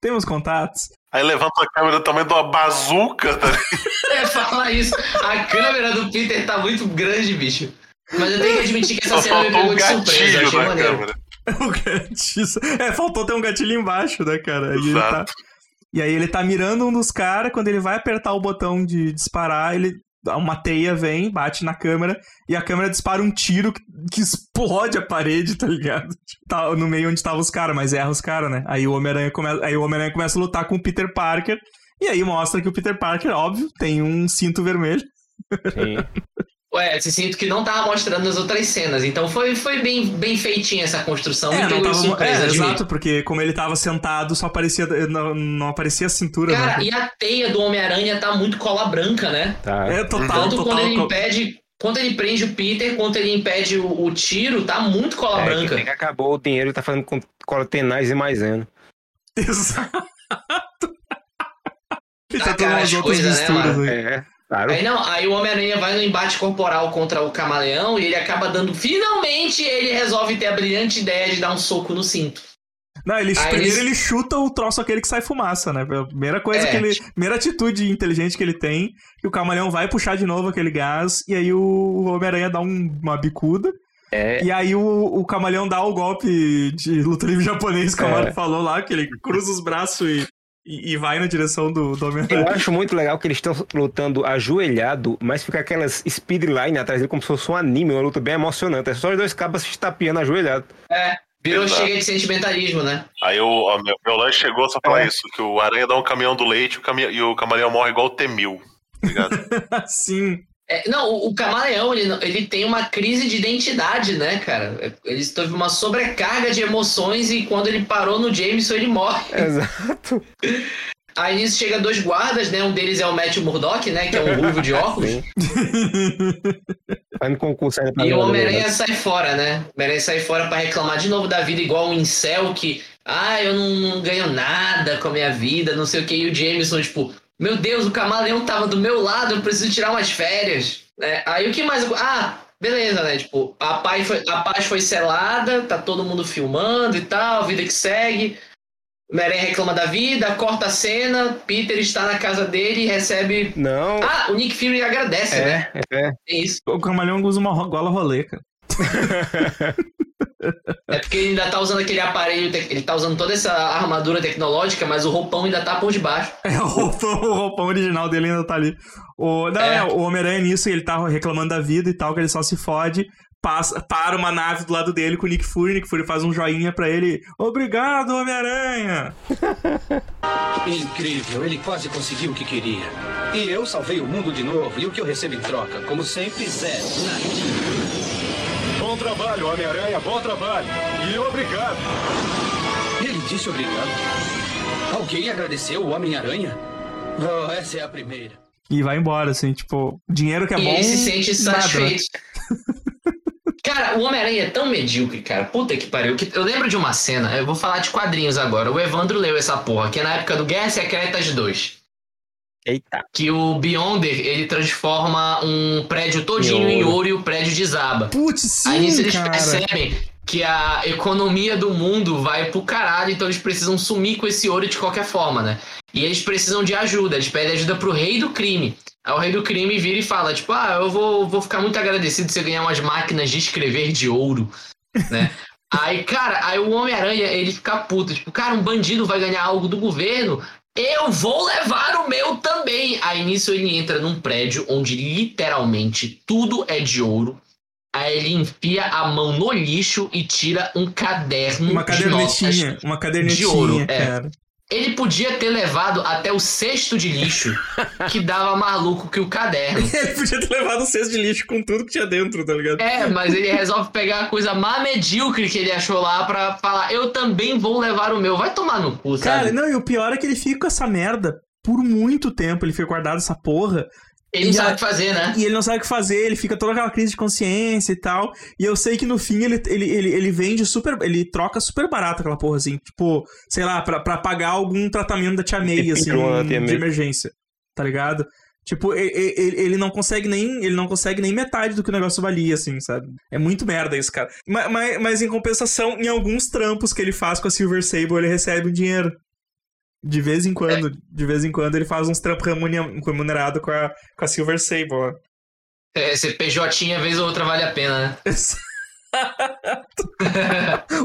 Temos contatos. Aí levanta a câmera do tamanho de uma bazuca, tá? É, fala isso. A câmera do Peter tá muito grande, bicho. Mas eu tenho que admitir que essa Só cena me pegou um de surpresa. gatilho Achei na maneiro. câmera. O gatilho. É, faltou ter um gatilho embaixo, né, cara? Aí ele tá, Exato. E aí ele tá mirando um dos caras, quando ele vai apertar o botão de disparar, ele. Uma teia vem, bate na câmera, e a câmera dispara um tiro que, que explode a parede, tá ligado? Tá no meio onde estavam os caras, mas erra os caras, né? Aí o Homem-Aranha come... aí o Homem-Aranha começa a lutar com o Peter Parker, e aí mostra que o Peter Parker, óbvio, tem um cinto vermelho. Sim. Ué, esse cinto que não tava mostrando nas outras cenas. Então foi, foi bem, bem feitinha essa construção. É, não tava. surpresa, é, exato, porque como ele tava sentado, só aparecia. Não, não aparecia a cintura, Cara, né? e a teia do Homem-Aranha tá muito cola branca, né? Tá. É total, Tanto total. quando ele impede. Quando ele prende o Peter, quanto ele impede o, o tiro, tá muito cola É, branca. que acabou o dinheiro e tá fazendo com cola tenaz e maisena. Exato. Ele Ah, tá cara, tomando as as outras coisas, né, misturas aí. É, claro. Aí não, aí o Homem-Aranha vai no embate corporal contra o Camaleão e ele acaba dando. Finalmente ele resolve ter a brilhante ideia de dar um soco no cinto. Não, ele, Aí primeiro eles- ele chuta o troço aquele que sai fumaça, né? A primeira coisa É. que ele. Primeira atitude inteligente que ele tem, que o camaleão vai puxar de novo aquele gás, e aí o Homem-Aranha dá um- uma bicuda. É. E aí o, o camaleão dá o golpe de luta livre japonês que o É. Amaro falou lá, que ele cruza os braços e, e, e vai na direção do, do Eu Homem-Aranha. acho muito legal que eles estão lutando ajoelhado, mas fica aquelas speedline atrás dele como se fosse um anime, uma luta bem emocionante. É só os dois cabas se estapeando ajoelhado. Virou Exato. chega de sentimentalismo, né? Aí o meu, meu lanche chegou só pra falar É. isso, que o Aranha dá um caminhão do leite o caminhão- e o camaleão morre igual o Temil. Tá? Sim. É, não, o, o Camaleão, ele, ele tem uma crise de identidade, né, cara? Ele teve uma sobrecarga de emoções e quando ele parou no Jameson, ele morre. Exato. Aí nisso chega dois guardas, né? Um deles é o Matthew Murdock, né? Que é um ruivo de óculos. Fazendo concurso ainda pra E o ganhar, Homem-Aranha né? sai fora, né? O Homem-Aranha sai fora pra reclamar de novo da vida, igual um incel que, ah, eu não, não ganho nada com a minha vida, não sei o que. E o Jameson, tipo, meu Deus, o camaleão tava do meu lado, eu preciso tirar umas férias. Né? Aí o que mais. Ah, beleza, né? Tipo, a paz, foi, a paz foi selada, tá todo mundo filmando e tal, vida que segue. O Homem-Aranha reclama da vida, corta a cena, Peter está na casa dele e recebe. Não. Ah, o Nick Fury agradece, né? É, é. É isso. O camaleão usa uma gola rolê, cara. É porque ele ainda tá usando aquele aparelho, ele tá usando toda essa armadura tecnológica, mas o roupão ainda tá por debaixo. É, o roupão, o roupão original dele ainda tá ali. O, não, É. é, o Homem-Aranha nisso, ele tá reclamando da vida e tal, que ele só se fode. Passa, para uma nave do lado dele com o Nick Fury. Nick Fury faz um joinha pra ele. Obrigado, Homem-Aranha! Incrível, ele quase conseguiu o que queria. E eu salvei o mundo de novo. E o que eu recebo em troca? Como sempre, zero. Nada. Bom trabalho, Homem-Aranha, bom trabalho. E obrigado. Ele disse obrigado. Alguém agradeceu o Homem-Aranha? Oh, essa é a primeira. E vai embora, assim, tipo, dinheiro que é e bom. ele se sente né? satisfeito. Cara, o Homem-Aranha é tão medíocre, cara. Puta que pariu. Eu lembro de uma cena, eu vou falar de quadrinhos agora. O Evandro leu essa porra, que é na época do Guerra Secretas 2. Eita. Que o Beyonder, ele transforma um prédio todinho Em em ouro. ouro e o prédio desaba. Putz, Aí nisso sim, eles cara. percebem que a economia do mundo vai pro caralho, então eles precisam sumir com esse ouro de qualquer forma, né? E eles precisam de ajuda, eles pedem ajuda pro rei do crime. Aí o rei do crime vira e fala, tipo, ah, eu vou, vou ficar muito agradecido se você ganhar umas máquinas de escrever de ouro, né? aí, cara, aí o Homem-Aranha, ele fica puto, tipo, cara, um bandido vai ganhar algo do governo, eu vou levar o meu também. Aí nisso ele entra num prédio onde literalmente tudo é de ouro. Aí ele enfia a mão no lixo e tira um caderno Uma de notas. cadernetinha. Uma cadernetinha, de ouro, é. Cara. Ele podia ter levado até o cesto de lixo, que dava maluco que o caderno. Ele podia ter levado um cesto de lixo com tudo que tinha dentro, tá ligado? É, mas ele resolve pegar a coisa mais medíocre que ele achou lá pra falar: eu também vou levar o meu. Vai tomar no cu, Cara, sabe? não, e o pior é que ele fica com essa merda por muito tempo. Ele fica guardado essa porra. Ele não e sabe o que fazer, né? E ele não sabe o que fazer, ele fica toda aquela crise de consciência e tal. E eu sei que no fim ele, ele, ele, ele vende super. Ele troca super barato aquela porra, assim. Tipo, sei lá, pra, pra pagar algum tratamento da Tia May, assim, de emergência. Tá ligado? Tipo, ele, ele não consegue nem. Ele não consegue nem metade do que o negócio valia, assim, sabe? É muito merda isso, cara. Mas, mas, mas em compensação, em alguns trampos que ele faz com a Silver Sable, ele recebe um dinheiro. De vez em quando, de vez em quando, ele faz uns trampos remune- remunerados com a, com a Silver Sable, ó. É, Esse PJ, vez ou outra, vale a pena, né?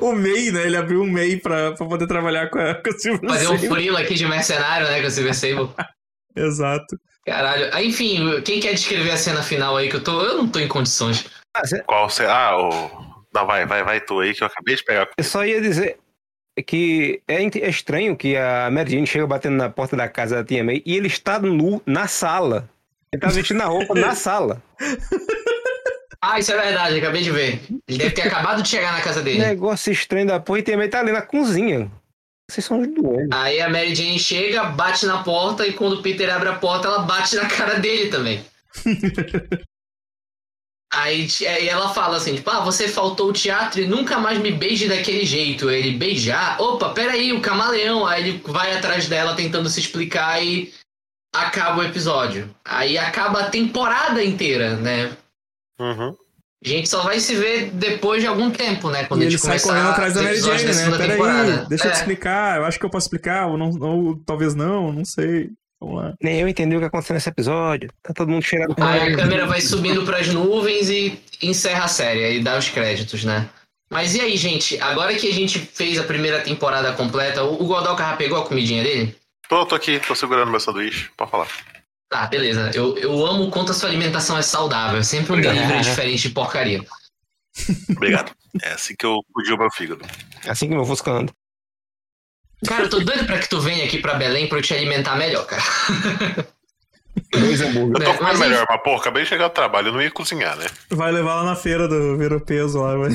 o MEI, né? Ele abriu um MEI pra, pra poder trabalhar com a, com a Silver Fazer um Sable. frilo aqui de mercenário, né? Com o Silver Sable. Exato. Caralho. Ah, Enfim, quem quer descrever a cena final aí que eu tô. Eu não tô em condições. Ah, cê- Qual você. Ah, o. Não, vai, vai, vai tu aí que eu acabei de pegar. Eu só ia dizer que é, é estranho que a Mary Jane chega batendo na porta da casa da Tia May e ele está nu na sala. Ele tá vestindo a roupa na sala. Ah, isso é verdade, acabei de ver. Ele deve ter acabado de chegar na casa dele. Negócio estranho da porra e Tia May tá ali na cozinha. Vocês são os doentes. Aí a Mary Jane chega, bate na porta e quando o Peter abre a porta, ela bate na cara dele também. Aí aí ela fala assim, tipo, ah, você faltou o teatro e nunca mais me beije daquele jeito. Aí Ele beijar, opa, peraí, o camaleão. Aí ele vai atrás dela tentando se explicar e acaba o episódio. Aí acaba a temporada inteira, né? Uhum. A gente só vai se ver depois de algum tempo, né? Quando e a ele gente sai começar correndo atrás da Mary Jane, né? Peraí, deixa eu É. te explicar. Eu acho que eu posso explicar, ou, não, ou talvez não, não sei. Vamos lá. Nem eu entendi o que aconteceu nesse episódio. Tá todo mundo cheirando Aí a câmera vai subindo pras nuvens e encerra a série, aí dá os créditos, né? Mas e aí, gente? Agora que a gente fez a primeira temporada completa, o Godoka já pegou a comidinha dele? Tô, tô aqui, tô segurando meu sanduíche. Pode falar. Tá, beleza. Eu, eu amo o quanto a sua alimentação é saudável. É sempre um delivery diferente de porcaria. Obrigado. É assim que eu cuido o meu fígado. Assim que meu Fusca anda. Cara, eu tô doido pra que tu venha aqui pra Belém pra eu te alimentar melhor, cara. Dois hambúrguer. Eu tô comendo mas melhor, mas pô, acabei de chegar do trabalho, eu não ia cozinhar, né? Vai levar lá na feira do Ver o Peso lá, vai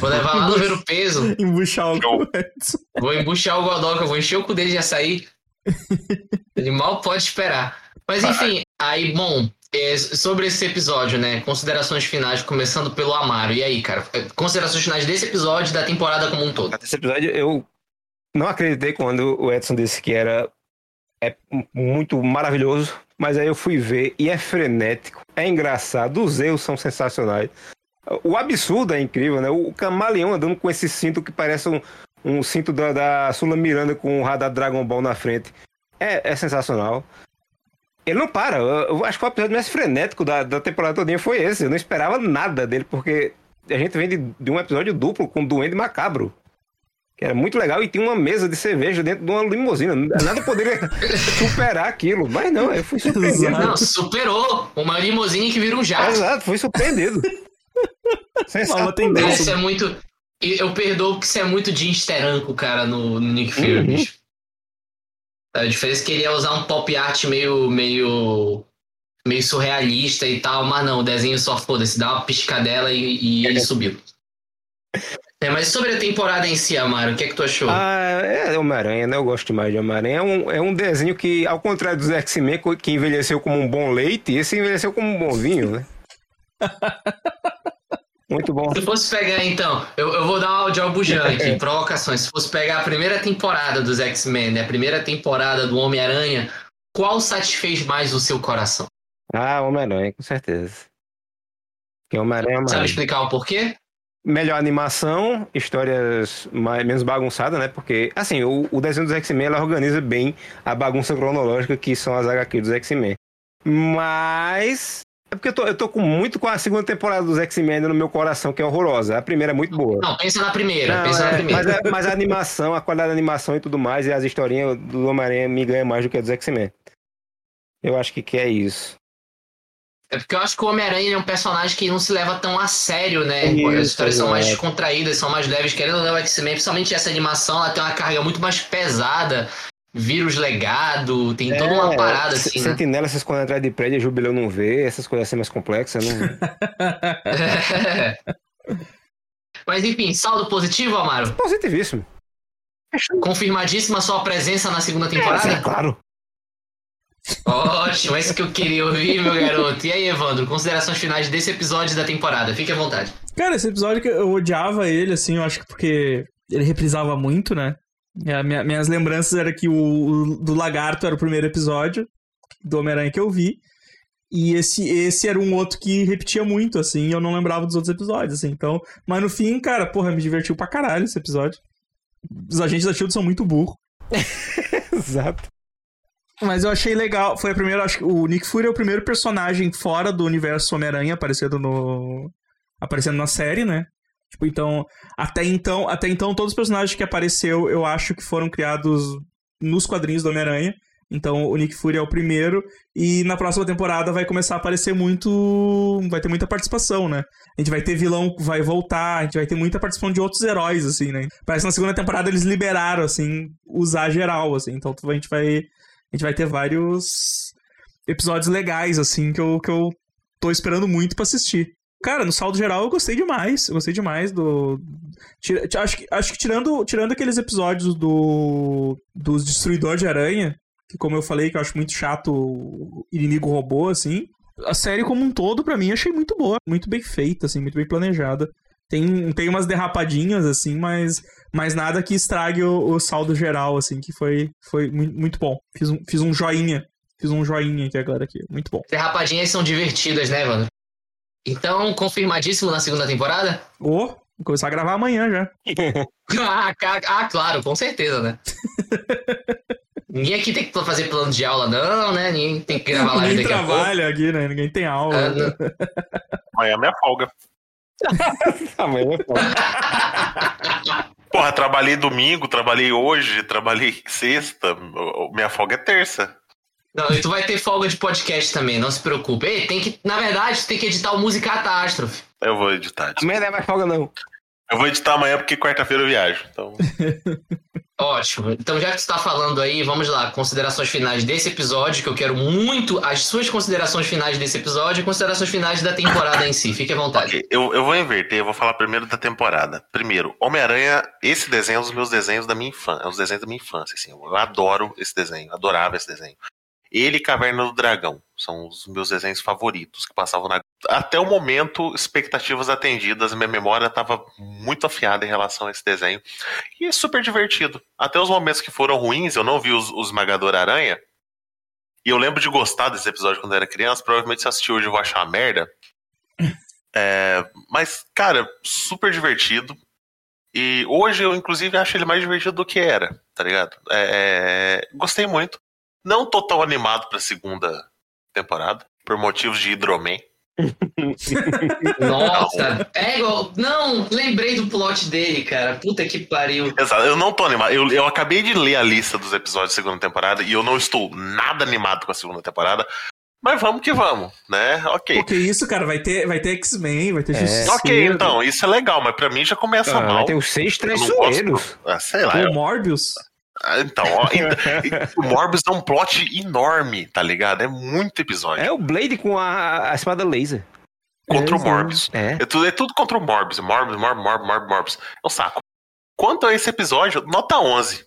Vou levar lá no ver o peso, embuchar o Show. Vou embuchar o Godoka, vou encher o cu dele de açaí. Ele mal pode esperar. Mas enfim, aí, bom, é, sobre esse episódio, né? Considerações finais, começando pelo Amaro. E aí, cara? é, Considerações finais desse episódio e da temporada como um todo. Esse episódio eu não acreditei quando o Edson disse que era é muito maravilhoso, mas aí eu fui ver e é frenético, é engraçado, os erros são sensacionais. O absurdo é incrível, né? O camaleão andando com esse cinto que parece um, um cinto da, da Sula Miranda com o radar Dragon Ball na frente. É, é sensacional. Ele não para. Eu, acho que o episódio mais frenético da, da temporada todinha foi esse. Eu não esperava nada dele, porque a gente vem de, de um episódio duplo com Duende Macabro. Que era muito legal e tinha uma mesa de cerveja dentro de uma limusina. Nada poderia superar aquilo. Mas não, eu fui surpreendido. Não, superou uma limusine que vira um jato. Exato, fui surpreendido. Tendência. Isso é muito. Eu perdoo que isso é muito de Steranko, cara, no, no Nick Fury. Uhum. bicho. A diferença é que ele ia usar um pop art meio. meio. meio surrealista e tal, mas não, o desenho só foda-se, dá uma piscadela e, e ele subiu. É, mas sobre a temporada em si, Amaro, o que é que tu achou? Ah, é Homem-Aranha, né? Eu gosto demais de Homem-Aranha. É um, é um desenho que, ao contrário dos X-Men, que envelheceu como um bom leite, esse envelheceu como um bom vinho, né? Muito bom. Se fosse pegar, então, eu, eu vou dar uma de Albujan aqui, provocações. Se fosse pegar a primeira temporada dos X-Men, né, a primeira temporada do Homem-Aranha, qual satisfez mais o seu coração? Ah, Homem-Aranha, com certeza. Que Homem-Aranha é Sabe explicar o porquê? Melhor animação, histórias mais, menos bagunçadas, né? Porque, assim, o, o desenho dos X-Men ela organiza bem a bagunça cronológica que são as HQ dos X-Men. Mas. É porque eu tô, eu tô com muito com a segunda temporada dos X-Men no meu coração, que é horrorosa. A primeira é muito boa. Não, pensa na primeira, Não, pensa na é, primeira. mas, a, mas a animação, a qualidade da animação e tudo mais, e as historinhas do Homem-Aranha me ganham mais do que a dos X-Men. Eu acho que, que é isso. É porque eu acho que o Homem-Aranha é um personagem que não se leva tão a sério, né? Isso, As histórias são mais exato. contraídas, são mais leves. Querendo ou não, o X-Men, principalmente essa animação, ela tem uma carga muito mais pesada. Vírus legado, tem toda uma É, parada assim, né? Sentinela se esconde atrás de prédio, Jubileu não vê, essas coisas assim mais complexas. Não... Mas enfim, saldo positivo, Amaro? Positivíssimo. Confirmadíssima sua presença na segunda temporada? É, claro. Ótimo, é isso que eu queria ouvir, meu garoto. E aí, Evandro, considerações finais desse episódio da temporada? Fique à vontade. Cara, esse episódio que eu odiava ele, assim, eu acho que porque ele reprisava muito, né? A minha- minhas lembranças era que o, o do Lagarto era o primeiro episódio do Homem-Aranha que eu vi. E esse, esse era um outro que repetia muito, assim, e eu não lembrava dos outros episódios, assim. Então, mas no fim, cara, porra, me divertiu pra caralho esse episódio. Os agentes da SHIELD são muito burros. Exato. Mas eu achei legal. Foi a primeira. Acho o Nick Fury é o primeiro personagem fora do universo Homem-Aranha aparecendo no. aparecendo na série, né? Tipo, então. Até então, até então, todos os personagens que apareceu, eu acho que foram criados nos quadrinhos do Homem-Aranha. Então o Nick Fury é o primeiro. E na próxima temporada vai começar a aparecer muito. Vai ter muita participação, né? A gente vai ter vilão vai voltar, a gente vai ter muita participação de outros heróis, assim, né? Parece que na segunda temporada eles liberaram, assim, usar geral, assim. Então a gente vai. A gente vai ter vários episódios legais, assim, que eu, que eu tô esperando muito pra assistir. Cara, no saldo geral eu gostei demais. Eu gostei demais do. Acho, que, acho que tirando, tirando aqueles episódios do. dos Destruidor de Aranha, que como eu falei, que eu acho muito chato inimigo robô, assim. A série como um todo, pra mim, achei muito boa. Muito bem feita, assim, muito bem planejada. Tem, tem umas derrapadinhas, assim, mas, mas nada que estrague o, o saldo geral, assim, que foi, foi mu- muito bom. Fiz um, fiz um joinha. Fiz um joinha aqui agora aqui. Muito bom. Derrapadinhas são divertidas, né, mano? Então, confirmadíssimo na segunda temporada? Ô, vou começar a gravar amanhã já. ah, ah, claro, com certeza, né? Ninguém aqui tem que fazer plano de aula, não, né? Ninguém tem que gravar live Ninguém trabalha aqui, né? Ninguém tem aula. Ah, não. Amanhã é minha folga. Amanhã é foda. Porra, trabalhei domingo, trabalhei hoje, trabalhei sexta. Minha folga é terça. Não, e tu vai ter folga de podcast também, não se preocupe. Ei, tem que, na verdade, tu tem que editar o Música Catástrofe. Eu vou editar. Amanhã não é mais folga, não. Eu vou editar amanhã porque quarta-feira eu viajo. Então, Ótimo. Então, já que tu tá falando aí, vamos lá, considerações finais desse episódio, que eu quero muito as suas considerações finais desse episódio e considerações finais da temporada em si. Fique à vontade. ok, eu, eu vou inverter, eu vou falar primeiro da temporada. Primeiro, Homem-Aranha, esse desenho é um dos meus desenhos da minha infância. É um dos desenhos da minha infância, assim. Eu adoro esse desenho, adorava esse desenho. Ele e Caverna do Dragão são os meus desenhos favoritos que passavam na. Até o momento, expectativas atendidas, minha memória estava muito afiada em relação a esse desenho. E é super divertido. Até os momentos que foram ruins, eu não vi os, os Esmagador Aranha. E eu lembro de gostar desse episódio quando eu era criança. Provavelmente se assistir hoje eu vou achar uma merda. É, mas, cara, super divertido. E hoje eu, inclusive, acho ele mais divertido do que era, tá ligado? É, é, gostei muito. Não tô tão animado pra segunda temporada, por motivos de Hidroman. Nossa, é igual. Não, lembrei do plot dele, cara. Puta que pariu. Exato, eu não tô animado. Eu, eu acabei de ler a lista dos episódios da segunda temporada e eu não estou nada animado com a segunda temporada. Mas vamos que vamos, né? Ok. Pô, que isso, cara? Vai ter, vai ter X-Men, vai ter Justiceiro. Ok, então, isso é legal, mas pra mim já começa Ah, mal. vai ter os seis Eu traiçoeiros. Ah, sei lá. eu- O Morbius. Ah, Então, ó, o Morbius é um plot enorme, tá ligado? É muito episódio. É o Blade com a, a espada laser. contra o exato. Morbius. É. É tudo, é tudo contra o Morbius. Morbius, Morbius, Morbius, Morbius, Morbius. É um saco. Quanto a esse episódio, nota 11.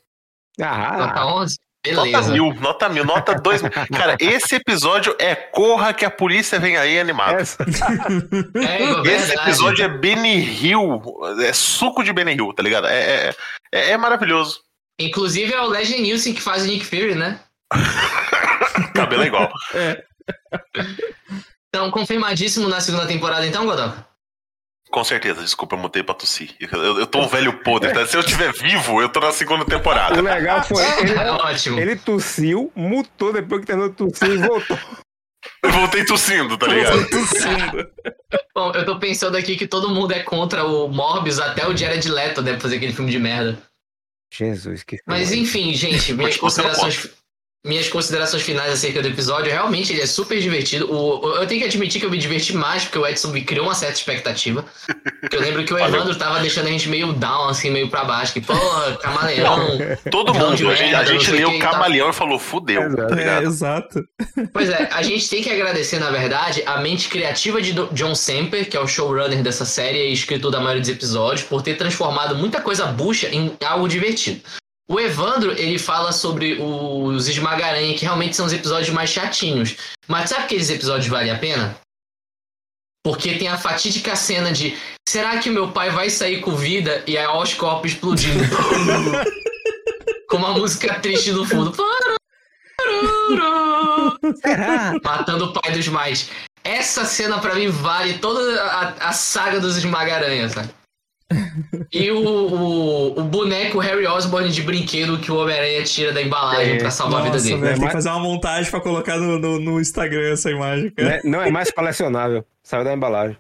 Ah, Nota 11? Nota Beleza. mil, nota mil, nota dois mil. Cara, esse episódio é corra que a polícia vem aí animado. essa. É, igual, Esse episódio é Benny Hill, é suco de Benny Hill, tá ligado? É, é, é, é maravilhoso. Inclusive é o Legend Nielsen que faz o Nick Fury, né? Cabelo é igual. Então, confirmadíssimo na segunda temporada, então, Godoka? Com certeza, desculpa, eu mutei pra tossir. Eu, eu tô um velho podre, tá? Se eu estiver vivo, eu tô na segunda temporada. O legal foi ele, É ótimo. ele tossiu, mutou depois que terminou de tossir e voltou. Eu voltei tossindo, tá ligado? Bom, eu tô pensando aqui que todo mundo é contra o Morbius, até o Jared Leto deve fazer aquele filme de merda. Jesus, que Mas enfim, gente, minhas considerações, minhas considerações finais acerca do episódio, realmente ele é super divertido. O, eu tenho que admitir que eu me diverti mais, porque o Edson me criou uma certa expectativa. Porque eu lembro que o. Evandro tava deixando a gente meio down, assim, meio pra baixo. Que, porra, camaleão. Todo Não, mundo, de a gente, merda, leu o tá. Camaleão e falou, fudeu, Exato. tá É, exato. Pois é, a gente tem que agradecer, na verdade, a mente criativa de John Semper, que é o showrunner dessa série e escritor da maioria dos episódios, por ter transformado muita coisa bucha em algo divertido. O Evandro, ele fala sobre os Esmagaranha, que realmente são os episódios mais chatinhos. Mas sabe aqueles episódios valem a pena? Porque tem a fatídica cena de será que meu pai vai sair com vida e aí ó, os corpos explodindo? com uma música triste no fundo. Será? Matando o pai dos mais. Essa cena pra mim vale toda a, a saga dos Esmagaranhas, sabe? E o, o, o boneco Harry Osborn de brinquedo que o Homem-Aranha tira da embalagem É. pra salvar a Nossa, vida velho, dele. tem mas- que fazer uma montagem pra colocar no, no, no Instagram essa imagem, cara. Né? Não é mais colecionável. Saiu da embalagem.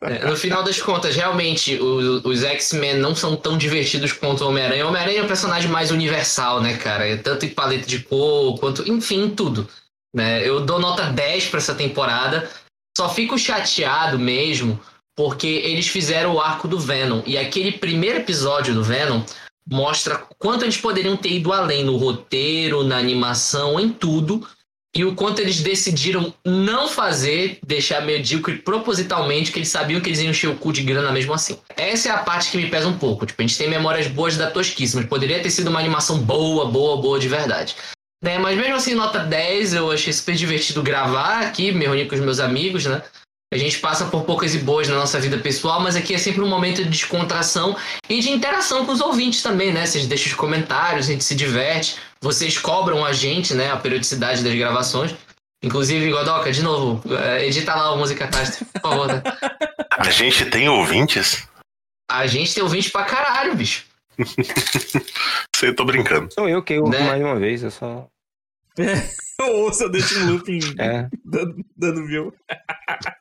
É, no final das contas, realmente, o- os X-Men não são tão divertidos quanto o Homem-Aranha. O Homem-Aranha é um personagem mais universal, né, cara? É Tanto em paleta de cor, quanto, enfim, em tudo. Né? Eu dou nota 10 pra essa temporada. Só fico chateado mesmo porque eles fizeram o arco do Venom. E aquele primeiro episódio do Venom mostra quanto eles poderiam ter ido além no roteiro, na animação, em tudo. E o quanto eles decidiram não fazer, deixar medíocre propositalmente, que eles sabiam que eles iam encher o cu de grana mesmo assim. Essa é a parte que me pesa um pouco. Tipo, a gente tem memórias boas da tosquice, mas poderia ter sido uma animação boa, boa, boa de verdade. Né? Mas mesmo assim, nota 10, eu achei super divertido gravar aqui, me reunir com os meus amigos, né? A gente passa por poucas e boas na nossa vida pessoal, mas aqui é sempre um momento de descontração e de interação com os ouvintes também, né? Vocês deixam os comentários, a gente se diverte. vocês cobram a gente, né, a periodicidade das gravações. Inclusive, Godoka, de novo, eh, edita lá o Música Catástrofe, por favor. Né? A gente tem ouvintes? A gente tem ouvinte pra caralho, bicho. Sei, tô brincando. Sou eu que ouvo Né? mais uma vez, eu só. Ouça, eu deixo em looping É. dando, dando view.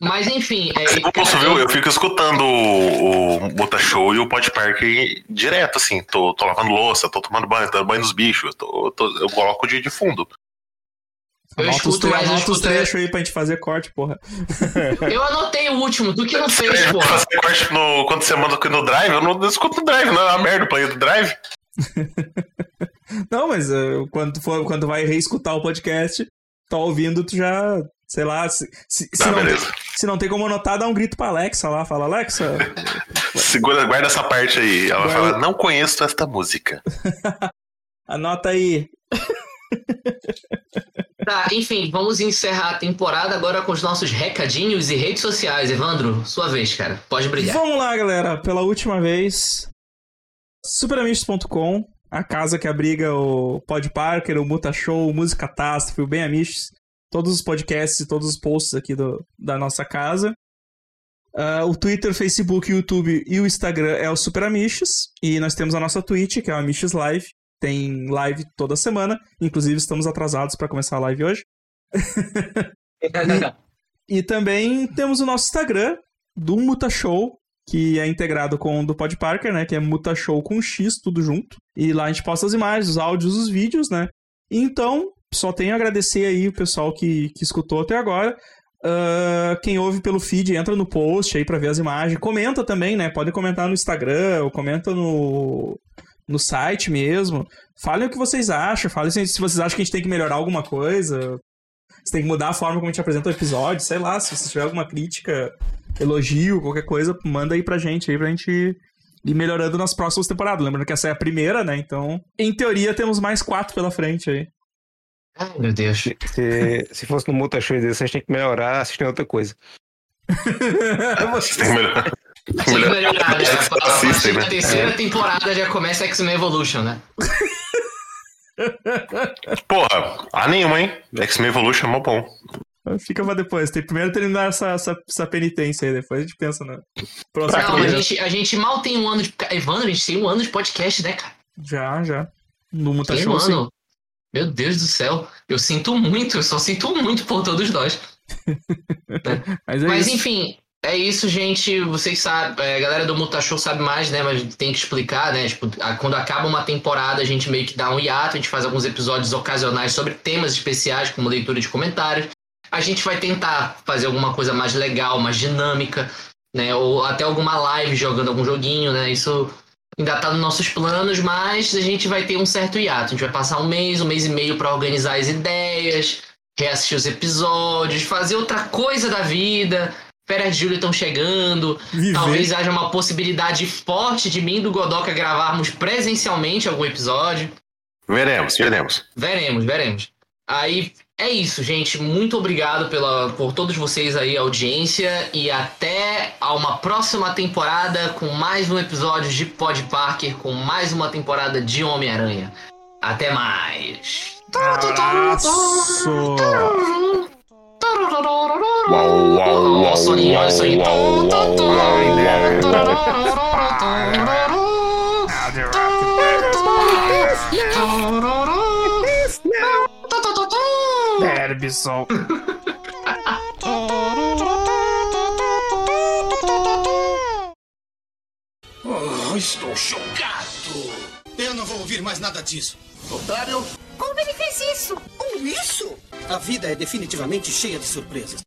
Mas enfim, é, Eu ver, eu fico escutando o, o Bota Show e o Pod Park direto, assim. Tô, tô lavando louça, tô tomando banho, tô dando banho nos bichos. tô- tô- eu coloco de, de fundo. eu Anota escuto, mas eu anota os escuto. trechos aí pra gente fazer corte, porra. Eu anotei o último, tu que não fez, Você porra. fazer corte no, quando você manda aqui no Drive, eu não escuto no Drive, não é uma merda o play do Drive. Não, mas eh, quando, for, quando vai reescutar o podcast, tá ouvindo, tu já. Sei lá, se, se, se Tá, não, tem, beleza. se não tem como anotar, dá um grito pra Alexa lá. Fala, Alexa, Segura, guarda essa parte aí. Ela Guarda. fala, não conheço esta música. anota aí. Tá, enfim, vamos encerrar a temporada agora com os nossos recadinhos e redes sociais. Evandro, sua vez, cara. Pode brilhar. Vamos lá, galera. Pela última vez, superamistos.com, a casa que abriga o Pod Parker, o Muta Show, o Música Catástrofe, o Bem Amistos, todos os podcasts e todos os posts aqui do, da nossa casa. Ah, o Twitter, Facebook, YouTube e o Instagram é o Super Amistos. E nós temos a nossa Twitch, que é o Amistos Live. Tem live toda semana. Inclusive, estamos atrasados para começar a live hoje. E também temos o nosso Instagram, do Muta Show, que é integrado com o do Pod Parker, né? Que é Muta Show com X, tudo junto. E lá a gente posta as imagens, os áudios, os vídeos, né? Então, só tenho a agradecer aí o pessoal que, que escutou até agora. Ah, quem ouve pelo feed, entra no post aí pra ver as imagens. Comenta também, né? Pode comentar no Instagram, ou comenta no, no site mesmo. Falem o que vocês acham, falem se, se vocês acham que a gente tem que melhorar alguma coisa. Se tem que mudar a forma como a gente apresenta o episódio, sei lá, se você tiver alguma crítica, elogio, qualquer coisa, manda aí pra gente aí pra gente ir melhorando nas próximas temporadas. Lembrando que essa é a primeira, né? Então, em teoria, temos mais quatro pela frente aí. Ai, meu Deus. Se, se fosse no Muta Show desse, vocês têm que melhorar assistindo outra coisa. Vocês têm que melhorar. Tem que melhorar, né? A partir da terceira temporada já começa X-Men Evolution, né? Porra, anima, hein? X-Men Evolution é mó bom. Fica pra depois. Tem primeiro terminar essa, essa, essa penitência aí, depois a gente pensa na próxima Não, a gente, a gente mal tem um ano de. Evandro, a gente tem um ano de podcast, né, cara? Já, já. No Muta Tem um ano. Meu Deus do céu. Eu sinto muito, eu só sinto muito por todos nós. Mas é Mas enfim, é isso, gente. Vocês sabem, é, a galera do Muta Show sabe mais, né? Mas tem que explicar, né? Tipo, quando acaba uma temporada, a gente meio que dá um hiato, a gente faz alguns episódios ocasionais sobre temas especiais, como leitura de comentários. A gente vai tentar fazer alguma coisa mais legal, mais dinâmica, né? Ou até alguma live jogando algum joguinho, né? Isso ainda tá nos nossos planos, mas a gente vai ter um certo hiato. A gente vai passar um mês, um mês e meio para organizar as ideias, reassistir os episódios, fazer outra coisa da vida. Férias de julho estão chegando. Viver. Talvez haja uma possibilidade forte de mim e do Godoka gravarmos presencialmente algum episódio. Veremos, veremos. Veremos, veremos. Aí é isso, gente. Muito obrigado pela, por todos vocês aí, audiência. E até a uma próxima temporada com mais um episódio de Pod Parker, com mais uma temporada de Homem-Aranha. Até mais. Uau, uau, Herbison. Oh, estou chocado. Eu não vou ouvir mais nada disso. Otário, Como ele fez isso? Ou isso? A vida é definitivamente cheia de surpresas.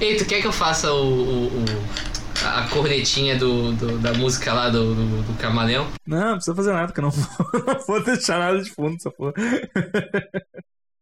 Ei, tu quer que eu faça o, o- o- a cornetinha do, do- da música lá do, do, do Camaleão? Não, não precisa fazer nada, que eu não vou, não vou deixar nada de fundo essa porra.